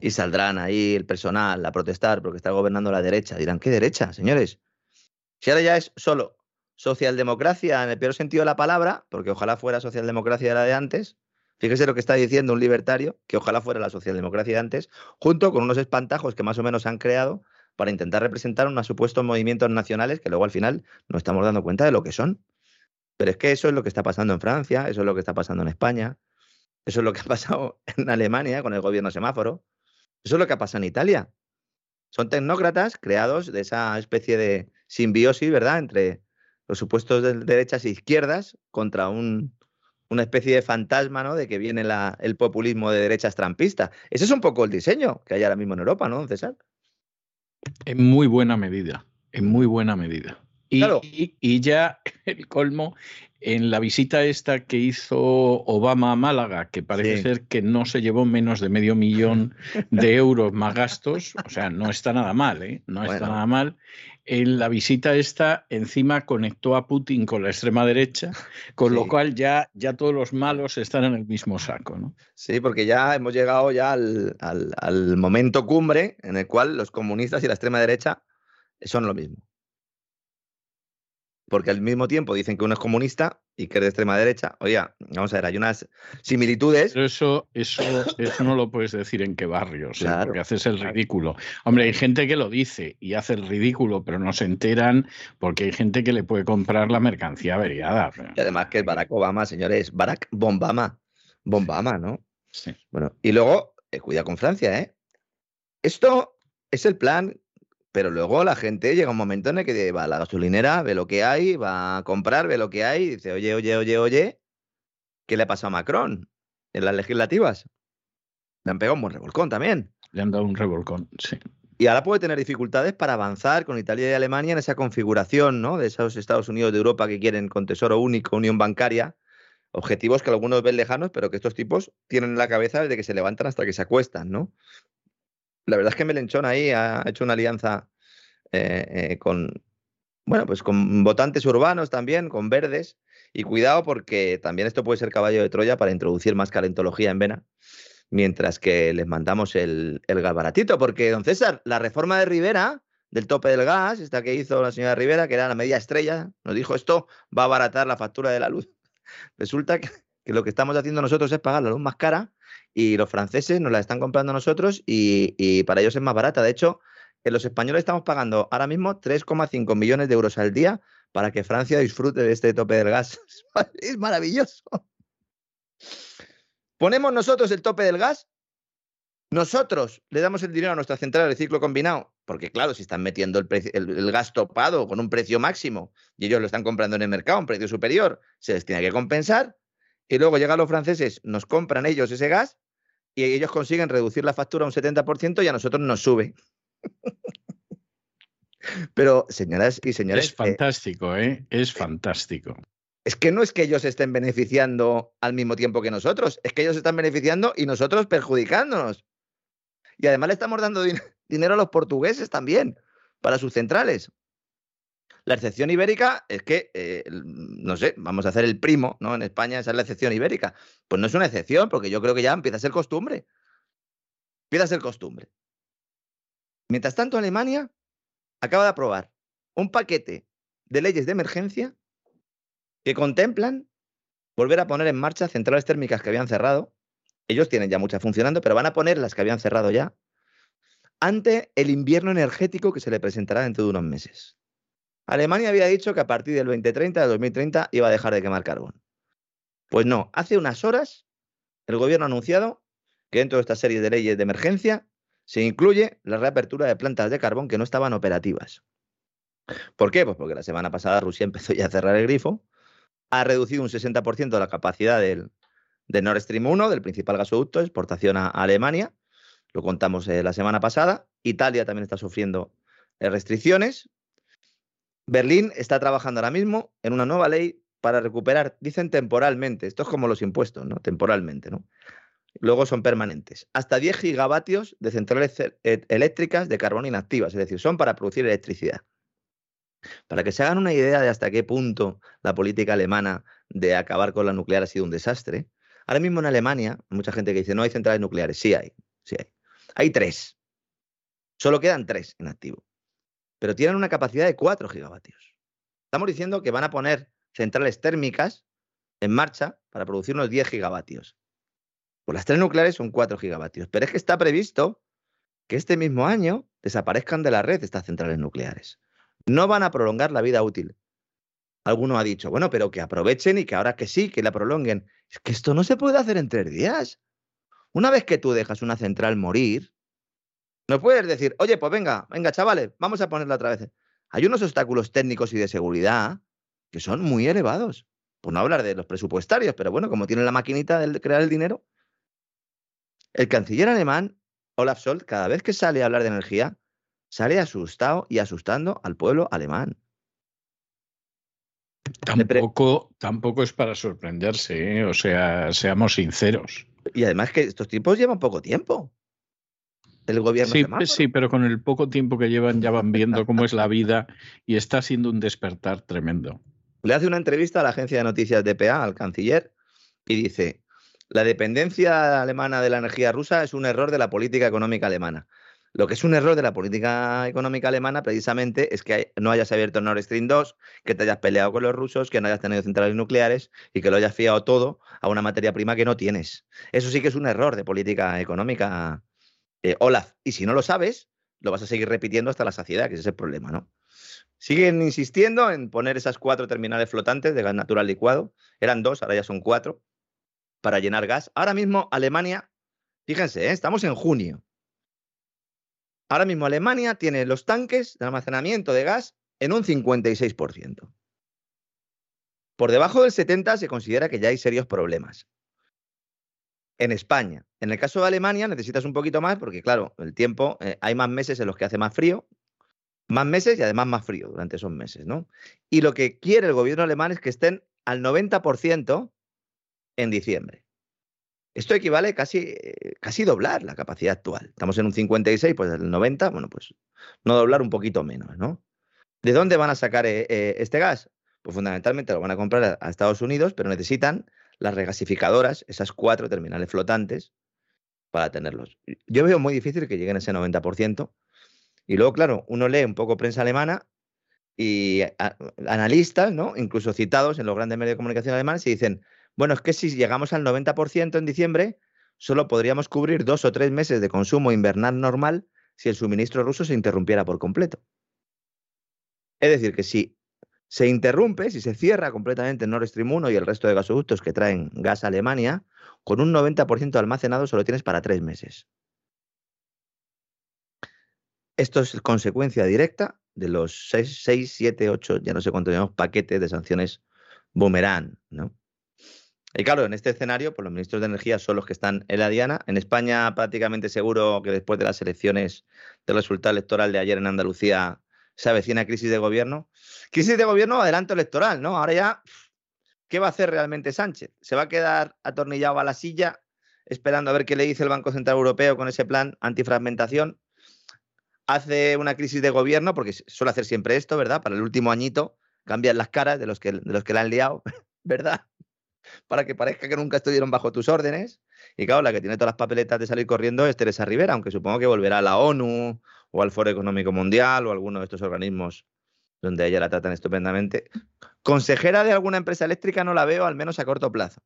y saldrán ahí el personal a protestar porque está gobernando la derecha. Dirán, ¿qué derecha, señores? Si ahora ya es solo socialdemocracia en el peor sentido de la palabra, porque ojalá fuera socialdemocracia de la de antes, fíjese lo que está diciendo un libertario, que ojalá fuera la socialdemocracia de antes, junto con unos espantajos que más o menos han creado para intentar representar unos supuestos movimientos nacionales que luego al final no estamos dando cuenta de lo que son. Pero es que eso es lo que está pasando en Francia, eso es lo que está pasando en España, eso es lo que ha pasado (laughs) en Alemania con el gobierno semáforo, eso es lo que ha pasado en Italia. Son tecnócratas creados de esa especie de simbiosis, ¿verdad?, entre los supuestos de derechas e izquierdas contra un, una especie de fantasma, ¿no?, de que viene el populismo de derechas trampistas. Ese es un poco el diseño que hay ahora mismo en Europa, ¿no, César? En muy buena medida, en muy buena medida. Y, ya (laughs) el colmo, en la visita esta que hizo Obama a Málaga, que parece ser que no se llevó menos de medio millón de (laughs) euros más gastos, o sea, no está nada mal, ¿eh? No está nada mal. En la visita esta, encima conectó a Putin con la extrema derecha, con lo cual ya, ya todos los malos están en el mismo saco, ¿no? Sí, porque ya hemos llegado ya al, al momento cumbre en el cual los comunistas y la extrema derecha son lo mismo porque al mismo tiempo dicen que uno es comunista y que es de extrema derecha. Oiga, vamos a ver, hay unas similitudes. Pero eso, eso, eso no lo puedes decir en qué barrio, porque haces el ridículo. Hombre, hay gente que lo dice y hace el ridículo, pero no se enteran porque hay gente que le puede comprar la mercancía averiada. Y además que es Barack Obama, señores, Barack Bombama. Bombama, ¿no? Sí. Bueno, y luego, eh, cuida con Francia, ¿eh? Esto es el plan pero luego la gente llega un momento en el que va a la gasolinera, ve lo que hay, va a comprar, ve lo que hay, y dice, oye, oye, oye, oye, ¿qué le ha pasado a Macron en las legislativas? Le han pegado un buen revolcón también. Le han dado un revolcón, sí. Y ahora puede tener dificultades para avanzar con Italia y Alemania en esa configuración, ¿no? De esos Estados Unidos de Europa que quieren con tesoro único, unión bancaria, objetivos que algunos ven lejanos, pero que estos tipos tienen en la cabeza desde que se levantan hasta que se acuestan, ¿no? La verdad es que Melenchón ahí ha hecho una alianza eh, eh, con, bueno, pues con votantes urbanos también, con verdes. Y cuidado porque también esto puede ser caballo de Troya para introducir más calentología en Vena, mientras que les mandamos el, el gas baratito. Porque, don César, la reforma de Rivera, del tope del gas, esta que hizo la señora Rivera, que era la media estrella, nos dijo esto va a abaratar la factura de la luz. (laughs) Resulta que lo que estamos haciendo nosotros es pagar la luz más cara y los franceses nos la están comprando nosotros y, para ellos es más barata. De hecho, en los españoles estamos pagando ahora mismo 3,5 millones de euros al día para que Francia disfrute de este tope del gas. (laughs) Es maravilloso. Ponemos nosotros el tope del gas, nosotros le damos el dinero a nuestra central de ciclo combinado, porque claro, si están metiendo el, el, gas topado con un precio máximo y ellos lo están comprando en el mercado a un precio superior, se les tiene que compensar. Y luego llegan los franceses, nos compran ellos ese gas y ellos consiguen reducir la factura un 70% y a nosotros nos sube. (laughs) Pero, señoras y señores. Es eh, fantástico, ¿eh? Es fantástico. Es que no es que ellos estén beneficiando al mismo tiempo que nosotros, es que ellos están beneficiando y nosotros perjudicándonos. Y además le estamos dando dinero a los portugueses también, para sus centrales. La excepción ibérica es que, eh, no sé, vamos a hacer el primo, ¿no? En España esa es la excepción ibérica. Pues no es una excepción, porque yo creo que ya empieza a ser costumbre. Empieza a ser costumbre. Mientras tanto, Alemania acaba de aprobar un paquete de leyes de emergencia que contemplan volver a poner en marcha centrales térmicas que habían cerrado. Ellos tienen ya muchas funcionando, pero van a poner las que habían cerrado ya ante el invierno energético que se le presentará dentro de unos meses. Alemania había dicho que a partir del 2030, de 2030, iba a dejar de quemar carbón. Pues no, hace unas horas el gobierno ha anunciado que dentro de esta serie de leyes de emergencia se incluye la reapertura de plantas de carbón que no estaban operativas. ¿Por qué? Pues porque la semana pasada Rusia empezó ya a cerrar el grifo, ha reducido un 60% la capacidad del, Nord Stream 1, del principal gasoducto exportación a, Alemania, lo contamos eh, la semana pasada. Italia también está sufriendo eh, restricciones Berlín está trabajando ahora mismo en una nueva ley para recuperar, dicen temporalmente, esto es como los impuestos, ¿no? Temporalmente, ¿no? Luego son permanentes. Hasta 10 gigavatios de centrales e, eléctricas de carbón inactivas, es decir, son para producir electricidad. Para que se hagan una idea de hasta qué punto la política alemana de acabar con la nuclear ha sido un desastre, Ahora mismo en Alemania, mucha gente que dice no hay centrales nucleares. Sí hay, sí hay. Hay tres. Solo quedan tres en activo. Pero tienen una capacidad de 4 gigavatios. Estamos diciendo que van a poner centrales térmicas en marcha para producir unos 10 gigavatios. Pues las tres nucleares son 4 gigavatios. Pero es que está previsto que este mismo año desaparezcan de la red estas centrales nucleares. No van a prolongar la vida útil. Alguno ha dicho, bueno, pero que aprovechen y que ahora que sí, que la prolonguen. Es que esto no se puede hacer en tres días. Una vez que tú dejas una central morir, no puedes decir, oye, pues venga, venga, chavales, vamos a ponerla otra vez. Hay unos obstáculos técnicos y de seguridad que son muy elevados. Por no hablar de los presupuestarios, pero bueno, como tiene la maquinita de crear el dinero. El canciller alemán, Olaf Scholz, cada vez que sale a hablar de energía, sale asustado y asustando al pueblo alemán. Tampoco, tampoco es para sorprenderse, ¿eh? o sea, seamos sinceros. Y además que estos tipos llevan poco tiempo el gobierno. Sí, sí, pero con el poco tiempo que llevan ya van viendo cómo es la (laughs) vida y está siendo un despertar tremendo. Le hace una entrevista a la agencia de noticias DPA, al canciller, y dice, la dependencia alemana de la energía rusa es un error de la política económica alemana. Lo que es un error de la política económica alemana precisamente es que no hayas abierto Nord Stream 2, que te hayas peleado con los rusos, que no hayas tenido centrales nucleares y que lo hayas fiado todo a una materia prima que no tienes. Eso sí que es un error de política económica eh, Olaf. Y si no lo sabes, lo vas a seguir repitiendo hasta la saciedad, que ese es el problema, ¿no? Siguen insistiendo en poner esas cuatro terminales flotantes de gas natural licuado. Eran dos, ahora ya son cuatro, para llenar gas. Ahora mismo Alemania, fíjense, ¿eh? estamos en junio. Ahora mismo Alemania tiene los tanques de almacenamiento de gas en un 56%. Por debajo del 70 se considera que ya hay serios problemas en España. En el caso de Alemania necesitas un poquito más porque, claro, el tiempo, eh, hay más meses en los que hace más frío, más meses y además más frío durante esos meses, ¿no? Y lo que quiere el gobierno alemán es que estén al 90% en diciembre. Esto equivale casi, eh, casi doblar la capacidad actual. Estamos en un 56, pues el 90, bueno, pues no doblar un poquito menos, ¿no? ¿De dónde van a sacar eh, este gas? Pues fundamentalmente lo van a comprar a Estados Unidos, pero necesitan las regasificadoras, esas cuatro terminales flotantes, para tenerlos. Yo veo muy difícil que lleguen a ese 90%. Y luego, claro, uno lee un poco prensa alemana y analistas, ¿no? incluso citados en los grandes medios de comunicación alemanes, y dicen, bueno, es que si llegamos al 90% en diciembre, solo podríamos cubrir dos o tres meses de consumo invernal normal si el suministro ruso se interrumpiera por completo. Es decir, que si se interrumpe si se cierra completamente Nord Stream 1 y el resto de gasoductos que traen gas a Alemania, con un 90% almacenado solo tienes para tres meses. Esto es consecuencia directa de los 6, 7, 8, ya no sé cuántos llamamos, paquetes de sanciones boomerang, ¿no? Y claro, en este escenario, pues los ministros de Energía son los que están en la diana. En España, prácticamente seguro que después de las elecciones del resultado electoral de ayer en Andalucía, se avecina crisis de gobierno. Crisis de gobierno, adelanto electoral, ¿no? Ahora ya, ¿qué va a hacer realmente Sánchez? ¿Se va a quedar atornillado a la silla esperando a ver qué le dice el Banco Central Europeo con ese plan antifragmentación? Hace una crisis de gobierno, porque suele hacer siempre esto, ¿verdad? Para el último añito cambian las caras de los que, de los que la han liado, (laughs) ¿verdad? Para que parezca que nunca estuvieron bajo tus órdenes. Y claro, la que tiene todas las papeletas de salir corriendo es Teresa Rivera, aunque supongo que volverá a la ONU o al Foro Económico Mundial o alguno de estos organismos donde ella la tratan estupendamente. Consejera de alguna empresa eléctrica no la veo, al menos a corto plazo.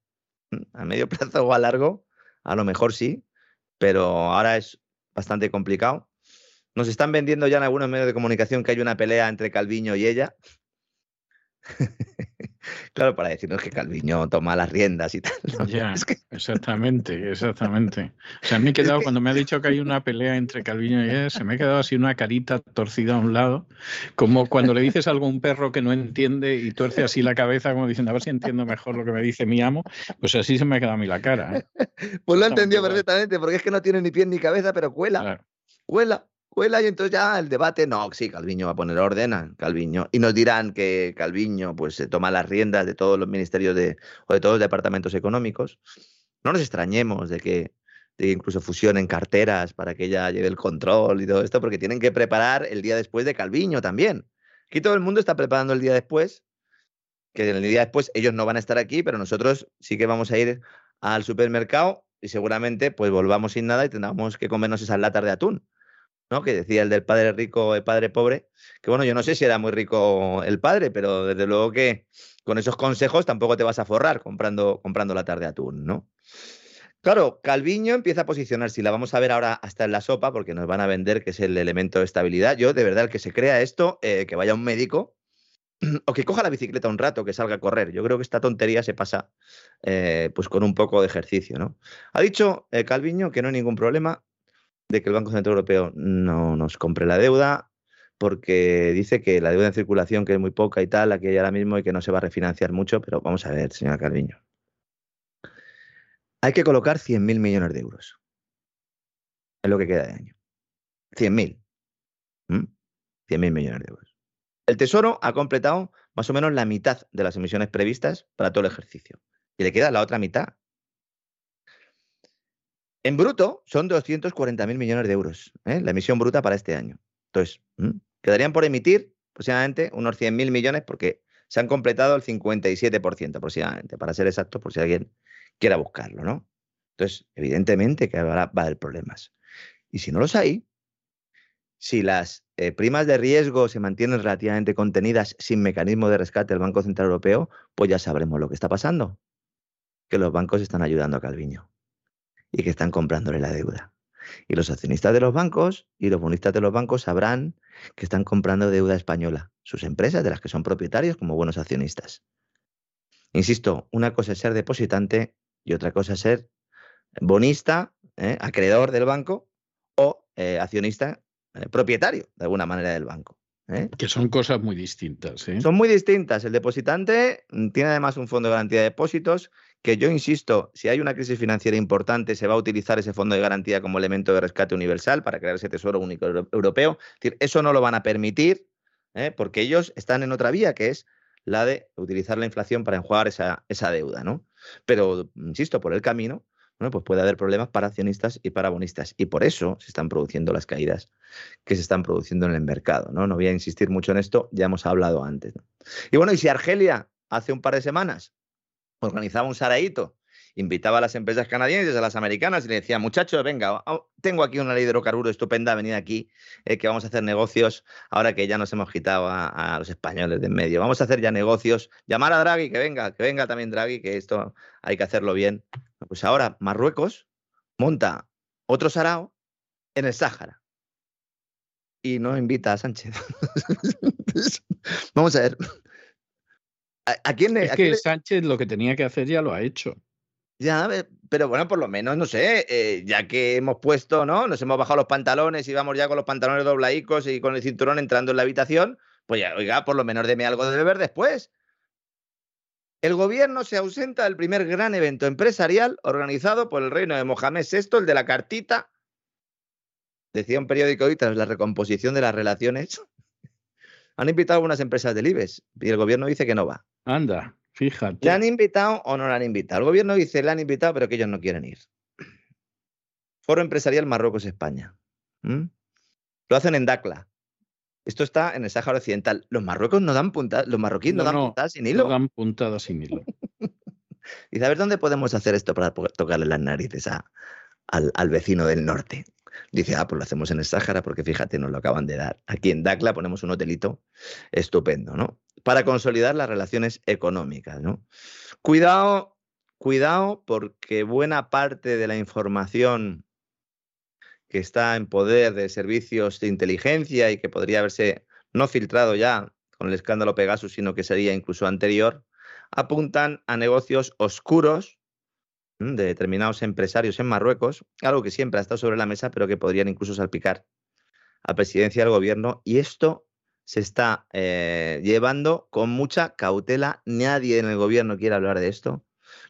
Mm, a medio (laughs) plazo o a largo, a lo mejor sí, pero ahora es bastante complicado. Nos están vendiendo ya en algunos medios de comunicación que hay una pelea entre Calviño y ella. (laughs) claro, para decirnos que Calviño toma las riendas y tal. Ya, (laughs) exactamente, exactamente. O sea, me he quedado, cuando me ha dicho que hay una pelea entre Calviño y ella, se me ha quedado así una carita torcida a un lado, como cuando le dices algo a un perro que no entiende y tuerce así la cabeza, como diciendo, a ver si entiendo mejor lo que me dice mi amo, pues así se me ha quedado a mí la cara. ¿eh? Pues lo ha entendido perfectamente, porque es que no tiene ni pie ni cabeza, pero cuela. Cuela y entonces ya el debate, no, sí, Calviño va a poner orden, Calviño, y nos dirán que Calviño pues se toma las riendas de todos los ministerios de, o de todos los departamentos económicos. No nos extrañemos de que, de incluso fusionen carteras para que ella lleve el control y todo esto, porque tienen que preparar el día después de Calviño también. Aquí todo el mundo está preparando el día después, que el día después ellos no van a estar aquí, pero nosotros sí que vamos a ir al supermercado y seguramente pues volvamos sin nada y tengamos que comernos esas latas de atún, Que decía el del padre rico, el padre pobre, que bueno, yo no sé si era muy rico el padre, pero desde luego que con esos consejos tampoco te vas a forrar comprando, comprando latas de atún, ¿no? Claro, Calviño empieza a posicionarse y la vamos a ver ahora hasta en la sopa porque nos van a vender que es el elemento de estabilidad. Yo, de verdad, el que se crea esto, eh, que vaya un médico (clears throat) o que coja la bicicleta un rato, que salga a correr. Yo creo que esta tontería se pasa eh, pues con un poco de ejercicio. ¿no? Ha dicho eh, Calviño que no hay ningún problema de que el Banco Central Europeo no nos compre la deuda porque dice que la deuda en circulación que es muy poca y tal, la que hay ahora mismo y que no se va a refinanciar mucho, pero vamos a ver, señora Calviño. Hay que colocar 100.000 millones de euros. Es lo que queda de año. 100.000. 100.000 millones de euros. El Tesoro ha completado más o menos la mitad de las emisiones previstas para todo el ejercicio. Y le queda la otra mitad. En bruto son 240.000 millones de euros, ¿eh? la emisión bruta para este año. Entonces, quedarían por emitir aproximadamente unos 100.000 millones porque se han completado el 57% aproximadamente, para ser exacto, por si alguien quiera buscarlo, ¿no? Entonces, evidentemente que va a haber problemas. Y si no los hay, si las eh, primas de riesgo se mantienen relativamente contenidas sin mecanismo de rescate del Banco Central Europeo, pues ya sabremos lo que está pasando. Que los bancos están ayudando a Calviño y que están comprándole la deuda. Y los accionistas de los bancos y los bonistas de los bancos sabrán que están comprando deuda española, sus empresas de las que son propietarios como buenos accionistas. Insisto, una cosa es ser depositante y otra cosa es ser bonista, ¿eh? acreedor del banco o eh, accionista eh, propietario de alguna manera del banco. Que son cosas muy distintas. Son muy distintas. El depositante mm, tiene además un fondo de garantía de depósitos que yo insisto, si hay una crisis financiera importante, se va a utilizar ese fondo de garantía como elemento de rescate universal para crear ese tesoro único europeo. eso no lo van a permitir porque ellos están en otra vía, que es la de utilizar la inflación para enjuagar esa, esa deuda, ¿no? Pero, insisto, por el camino, bueno, pues puede haber problemas para accionistas y para bonistas. Y por eso se están produciendo las caídas que se están produciendo en el mercado. No, no voy a insistir mucho en esto, ya hemos hablado antes. Y bueno, y si Argelia hace un par de semanas organizaba un saraíto invitaba a las empresas canadienses, a las americanas, y le decía, muchachos, venga, tengo aquí una ley de hidrocarburos estupenda, venid aquí, eh, que vamos a hacer negocios ahora que ya nos hemos quitado a, los españoles de en medio. Vamos a hacer ya negocios. Llamar a Draghi, que venga, que venga también Draghi, que esto hay que hacerlo bien. Pues ahora Marruecos monta otro sarao en el Sáhara. Y no invita a Sánchez. (laughs) Vamos a ver. ¿A, quién, es que Sánchez lo que tenía que hacer ya lo ha hecho. Ya, pero bueno, por lo menos, no sé, eh, ya que hemos puesto, ¿no? Nos hemos bajado los pantalones y vamos ya con los pantalones doblaicos y con el cinturón entrando en la habitación, pues ya, oiga, por lo menos deme algo de beber después. El gobierno se ausenta del primer gran evento empresarial organizado por el reino de Mohamed VI, el de la cartita. Decía un periódico hoy, tras la recomposición de las relaciones, han invitado a algunas empresas del IBEX y el gobierno dice que no va. Anda. Fíjate. ¿Le han invitado o no le han invitado? El gobierno dice, le han invitado, pero que ellos no quieren ir. (clears throat) Foro Empresarial Marruecos-España. Lo hacen en Dakla. Esto está en el Sáhara Occidental. Los marruecos no dan puntadas, los marroquíes no, dan puntadas sin hilo. No dan puntadas sin hilo. y a ver dónde podemos hacer esto para tocarle las narices al, al, vecino del norte. Dice, ah, pues lo hacemos en el Sáhara porque fíjate, nos lo acaban de dar. Aquí en Dakla ponemos un hotelito estupendo, ¿no? Para consolidar las relaciones económicas, ¿no? Cuidado, cuidado, porque buena parte de la información que está en poder de servicios de inteligencia y que podría haberse no filtrado ya con el escándalo Pegasus, sino que sería incluso anterior, apuntan a negocios oscuros de determinados empresarios en Marruecos, algo que siempre ha estado sobre la mesa, pero que podrían incluso salpicar a presidencia del gobierno. Y esto se está eh, llevando con mucha cautela. Nadie en el gobierno quiere hablar de esto.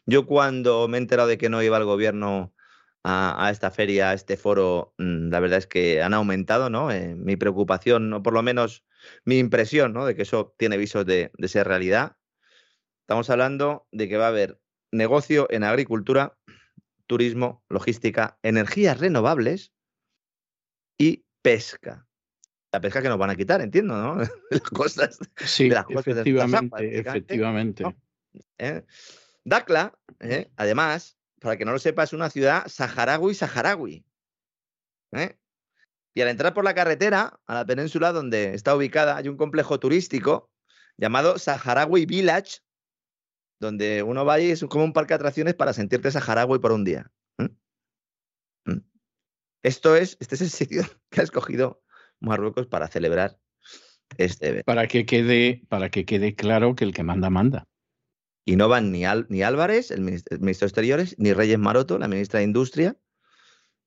Yo cuando me he enterado de que no iba el gobierno a, esta feria, a este foro, mm, la verdad es que han aumentado ¿no? Eh, mi preocupación, o por lo menos mi impresión ¿no? de que eso tiene visos de ser realidad. Estamos hablando de que va a haber negocio en agricultura, turismo, logística, energías renovables y pesca. La pesca que nos van a quitar, entiendo, ¿no? (laughs) las costas. Sí, efectivamente, efectivamente. ¿Eh? Dacla, ¿eh? además, para que no lo sepa, es una ciudad saharaui-saharaui. ¿eh? Y al entrar por la carretera a la península donde está ubicada, hay un complejo turístico llamado Saharaui Village, donde uno va y es como un parque de atracciones para sentirte saharaui por un día. ¿Mm? Esto es, este es el (laughs) sitio que ha escogido Marruecos para celebrar este evento. Para que quede, para que quede claro que el que manda, manda. Y no van ni, ni Álvarez, el ministro, de Exteriores, ni Reyes Maroto, la ministra de Industria.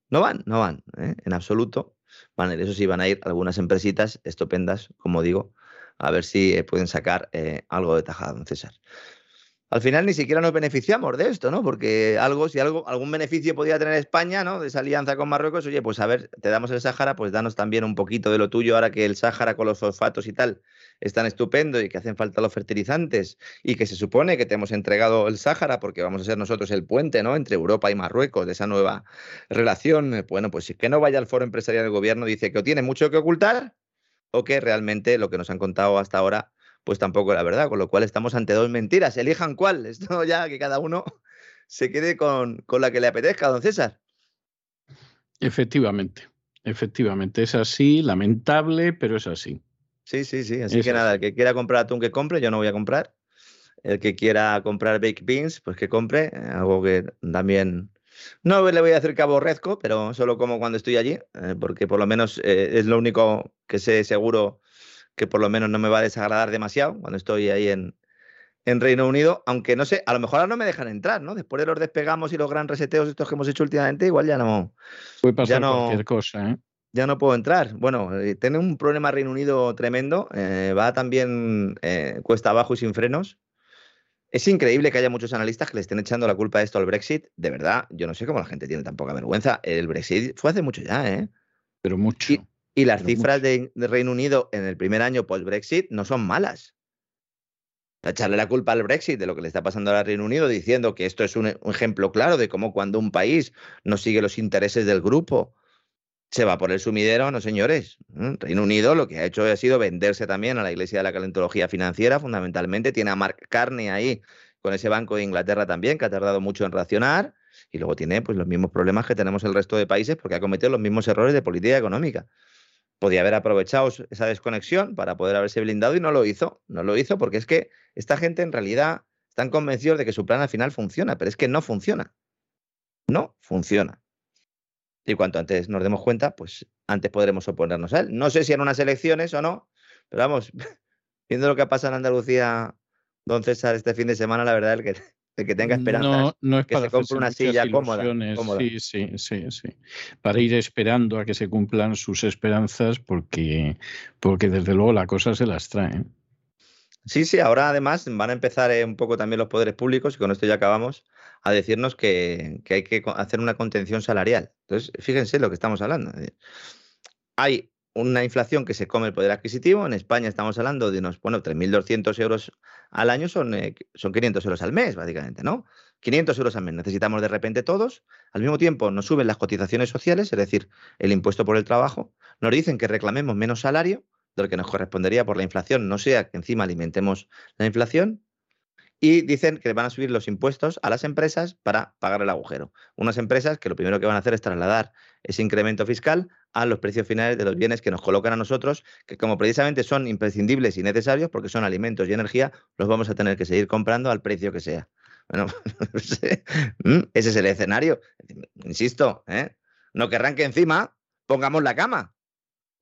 No van, no van, ¿eh? en absoluto. Van, eso sí, van a ir algunas empresitas estupendas, como digo, a ver si eh, pueden sacar eh, algo de tajada, don César al final ni siquiera nos beneficiamos de esto, ¿no? Porque algo, si algo, algún beneficio podía tener España, ¿no? De esa alianza con Marruecos, oye, pues a ver, te damos el Sáhara, pues danos también un poquito de lo tuyo, ahora que el Sáhara con los fosfatos y tal es tan estupendo y que hacen falta los fertilizantes y que se supone que te hemos entregado el Sáhara porque vamos a ser nosotros el puente, ¿no? Entre Europa y Marruecos de esa nueva relación. Bueno, pues que no vaya al foro empresarial del gobierno, dice que o tiene mucho que ocultar o que realmente lo que nos han contado hasta ahora pues tampoco la verdad, con lo cual estamos ante dos mentiras. Elijan cuál. (laughs) Esto ya que cada uno se quede con, la que le apetezca, don César. Efectivamente, efectivamente. Es así, lamentable, pero es así. Sí, sí, sí. Así que nada, el que quiera comprar atún que compre, yo no voy a comprar. El que quiera comprar baked beans, pues que compre. Eh, algo que también no le voy a decir que aborrezco, pero solo como cuando estoy allí, eh, porque por lo menos eh, es lo único que sé seguro que por lo menos no me va a desagradar demasiado cuando estoy ahí en, en Reino Unido, aunque no sé, a lo mejor ahora no me dejan entrar, ¿no? Después de los despegamos y los gran reseteos estos que hemos hecho últimamente, igual ya no. Puede pasar cualquier cosa, ¿eh? Ya no puedo entrar. Bueno, eh, tiene un problema Reino Unido tremendo. Eh, va también eh, cuesta abajo y sin frenos. Es increíble que haya muchos analistas que le estén echando la culpa de esto al Brexit. De verdad, yo no sé cómo la gente tiene tan poca vergüenza. El Brexit fue hace mucho ya, ¿eh? Pero mucho. Y las cifras de, Reino Unido en el primer año post-Brexit no son malas. Echarle la culpa al Brexit de lo que le está pasando al Reino Unido, diciendo que esto es un, ejemplo claro de cómo cuando un país no sigue los intereses del grupo, se va por el sumidero, no señores. Reino Unido lo que ha hecho ha sido venderse también a la Iglesia de la Calentología Financiera, fundamentalmente. Tiene a Mark Carney ahí, con ese Banco de Inglaterra también, que ha tardado mucho en reaccionar. Y luego tiene pues, los mismos problemas que tenemos el resto de países porque ha cometido los mismos errores de política económica podía haber aprovechado esa desconexión para poder haberse blindado y no lo hizo. No lo hizo porque es que esta gente en realidad están convencidos de que su plan al final funciona, pero es que no funciona. No funciona. Y cuanto antes nos demos cuenta, pues antes podremos oponernos a él. No sé si en unas elecciones o no, pero vamos, (laughs) viendo lo que ha pasado en Andalucía, don César, este fin de semana, la verdad es que de que tenga esperanza. No, no es que para se compre una silla cómoda, Sí, sí, sí, sí. Para ir esperando a que se cumplan sus esperanzas, porque, porque desde luego la cosa se las trae. Sí, sí, ahora además van a empezar eh, un poco también los poderes públicos, y con esto ya acabamos, a decirnos que, que hay que hacer una contención salarial. Entonces, fíjense lo que estamos hablando. Hay una inflación que se come el poder adquisitivo. En España estamos hablando de unos, bueno, 3.200 euros al año, son, eh, son 500 euros al mes, básicamente, ¿no? 500 euros al mes. Necesitamos de repente todos. Al mismo tiempo nos suben las cotizaciones sociales, es decir, el impuesto por el trabajo. Nos dicen que reclamemos menos salario de lo que nos correspondería por la inflación, no sea que encima alimentemos la inflación y dicen que van a subir los impuestos a las empresas para pagar el agujero. Unas empresas que lo primero que van a hacer es trasladar ese incremento fiscal a los precios finales de los bienes que nos colocan a nosotros, que como precisamente son imprescindibles y necesarios porque son alimentos y energía, los vamos a tener que seguir comprando al precio que sea. Bueno, (laughs) ese es el escenario. Insisto, ¿eh? no querrán que encima pongamos la cama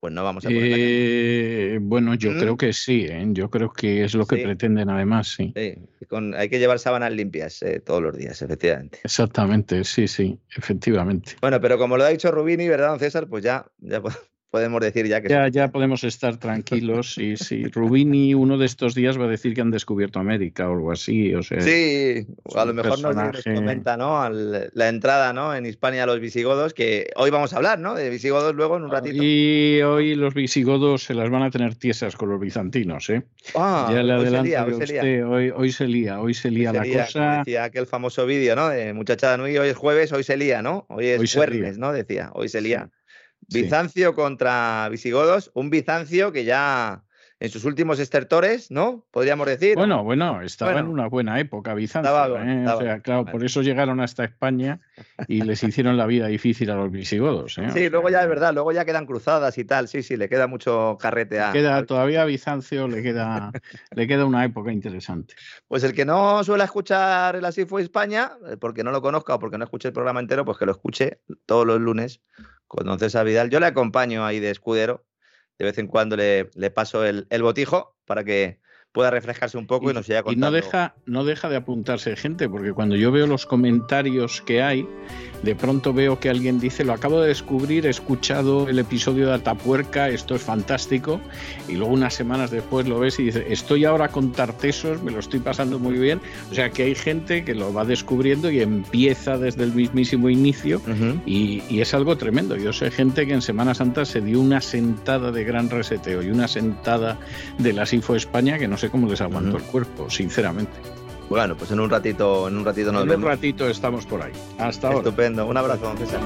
pues no vamos a poner eh, Bueno, yo ¿Mm? creo que sí, ¿eh? yo creo que es lo que pretenden además, sí. hay que llevar sábanas limpias eh, todos los días, efectivamente. Exactamente, sí, sí, efectivamente. Bueno, pero como lo ha dicho Rubini, ¿verdad, don César? Pues ya, ya (laughs) podemos decir ya que... Ya, ya podemos estar tranquilos y (laughs) si Rubini uno de estos días va a decir que han descubierto América o algo así, o sea... Sí, a lo mejor nos comenta, ¿no? la entrada, ¿no? En Hispania a los visigodos, que hoy vamos a hablar, ¿no? De visigodos luego en un ratito. Y hoy los visigodos se las van a tener tiesas con los bizantinos, ¿eh? Ah, ya le adelanto hoy se lía, hoy, se lía, hoy se lía la cosa... Decía aquel famoso vídeo, ¿no? De muchachada Nui, hoy es jueves, hoy se lía, ¿no? Hoy es jueves, ¿no? Decía, hoy se lía. Bizancio contra visigodos, un Bizancio que ya en sus últimos estertores, ¿no? Podríamos decir. Bueno, bueno, estaba en una buena época Bizancio. ¿eh? o sea, claro, por eso llegaron hasta España y les hicieron la vida difícil a los visigodos. ¿eh? Sí, luego ya es verdad, luego ya quedan cruzadas y tal. Sí, sí, le queda mucho carrete a. Queda, todavía a Bizancio le queda, le queda una época interesante. Pues el que no suele escuchar el Así fue España, eh, porque no lo conozca o porque no escuche el programa entero, pues que lo escuche todos los lunes con César Vidal. Yo le acompaño ahí de escudero de vez en cuando le, paso el, el, botijo para que pueda refrescarse un poco y, nos siga contando. Y no deja, no deja de apuntarse gente, porque cuando yo veo los comentarios que hay, de pronto veo que alguien dice, lo acabo de descubrir, he escuchado el episodio de Atapuerca, esto es fantástico, y luego unas semanas después lo ves y dice, estoy ahora con Tartesos, me lo estoy pasando muy bien. O sea que hay gente que lo va descubriendo y empieza desde el mismísimo inicio, y, y es algo tremendo. Yo sé gente que en Semana Santa se dio una sentada de gran reseteo y una sentada de la SIFO España que no sé cómo les aguanto el cuerpo, sinceramente. Bueno, pues en un ratito, en un ratito nos en un ratito estamos por ahí. Hasta ahora. Estupendo. Un abrazo, don César.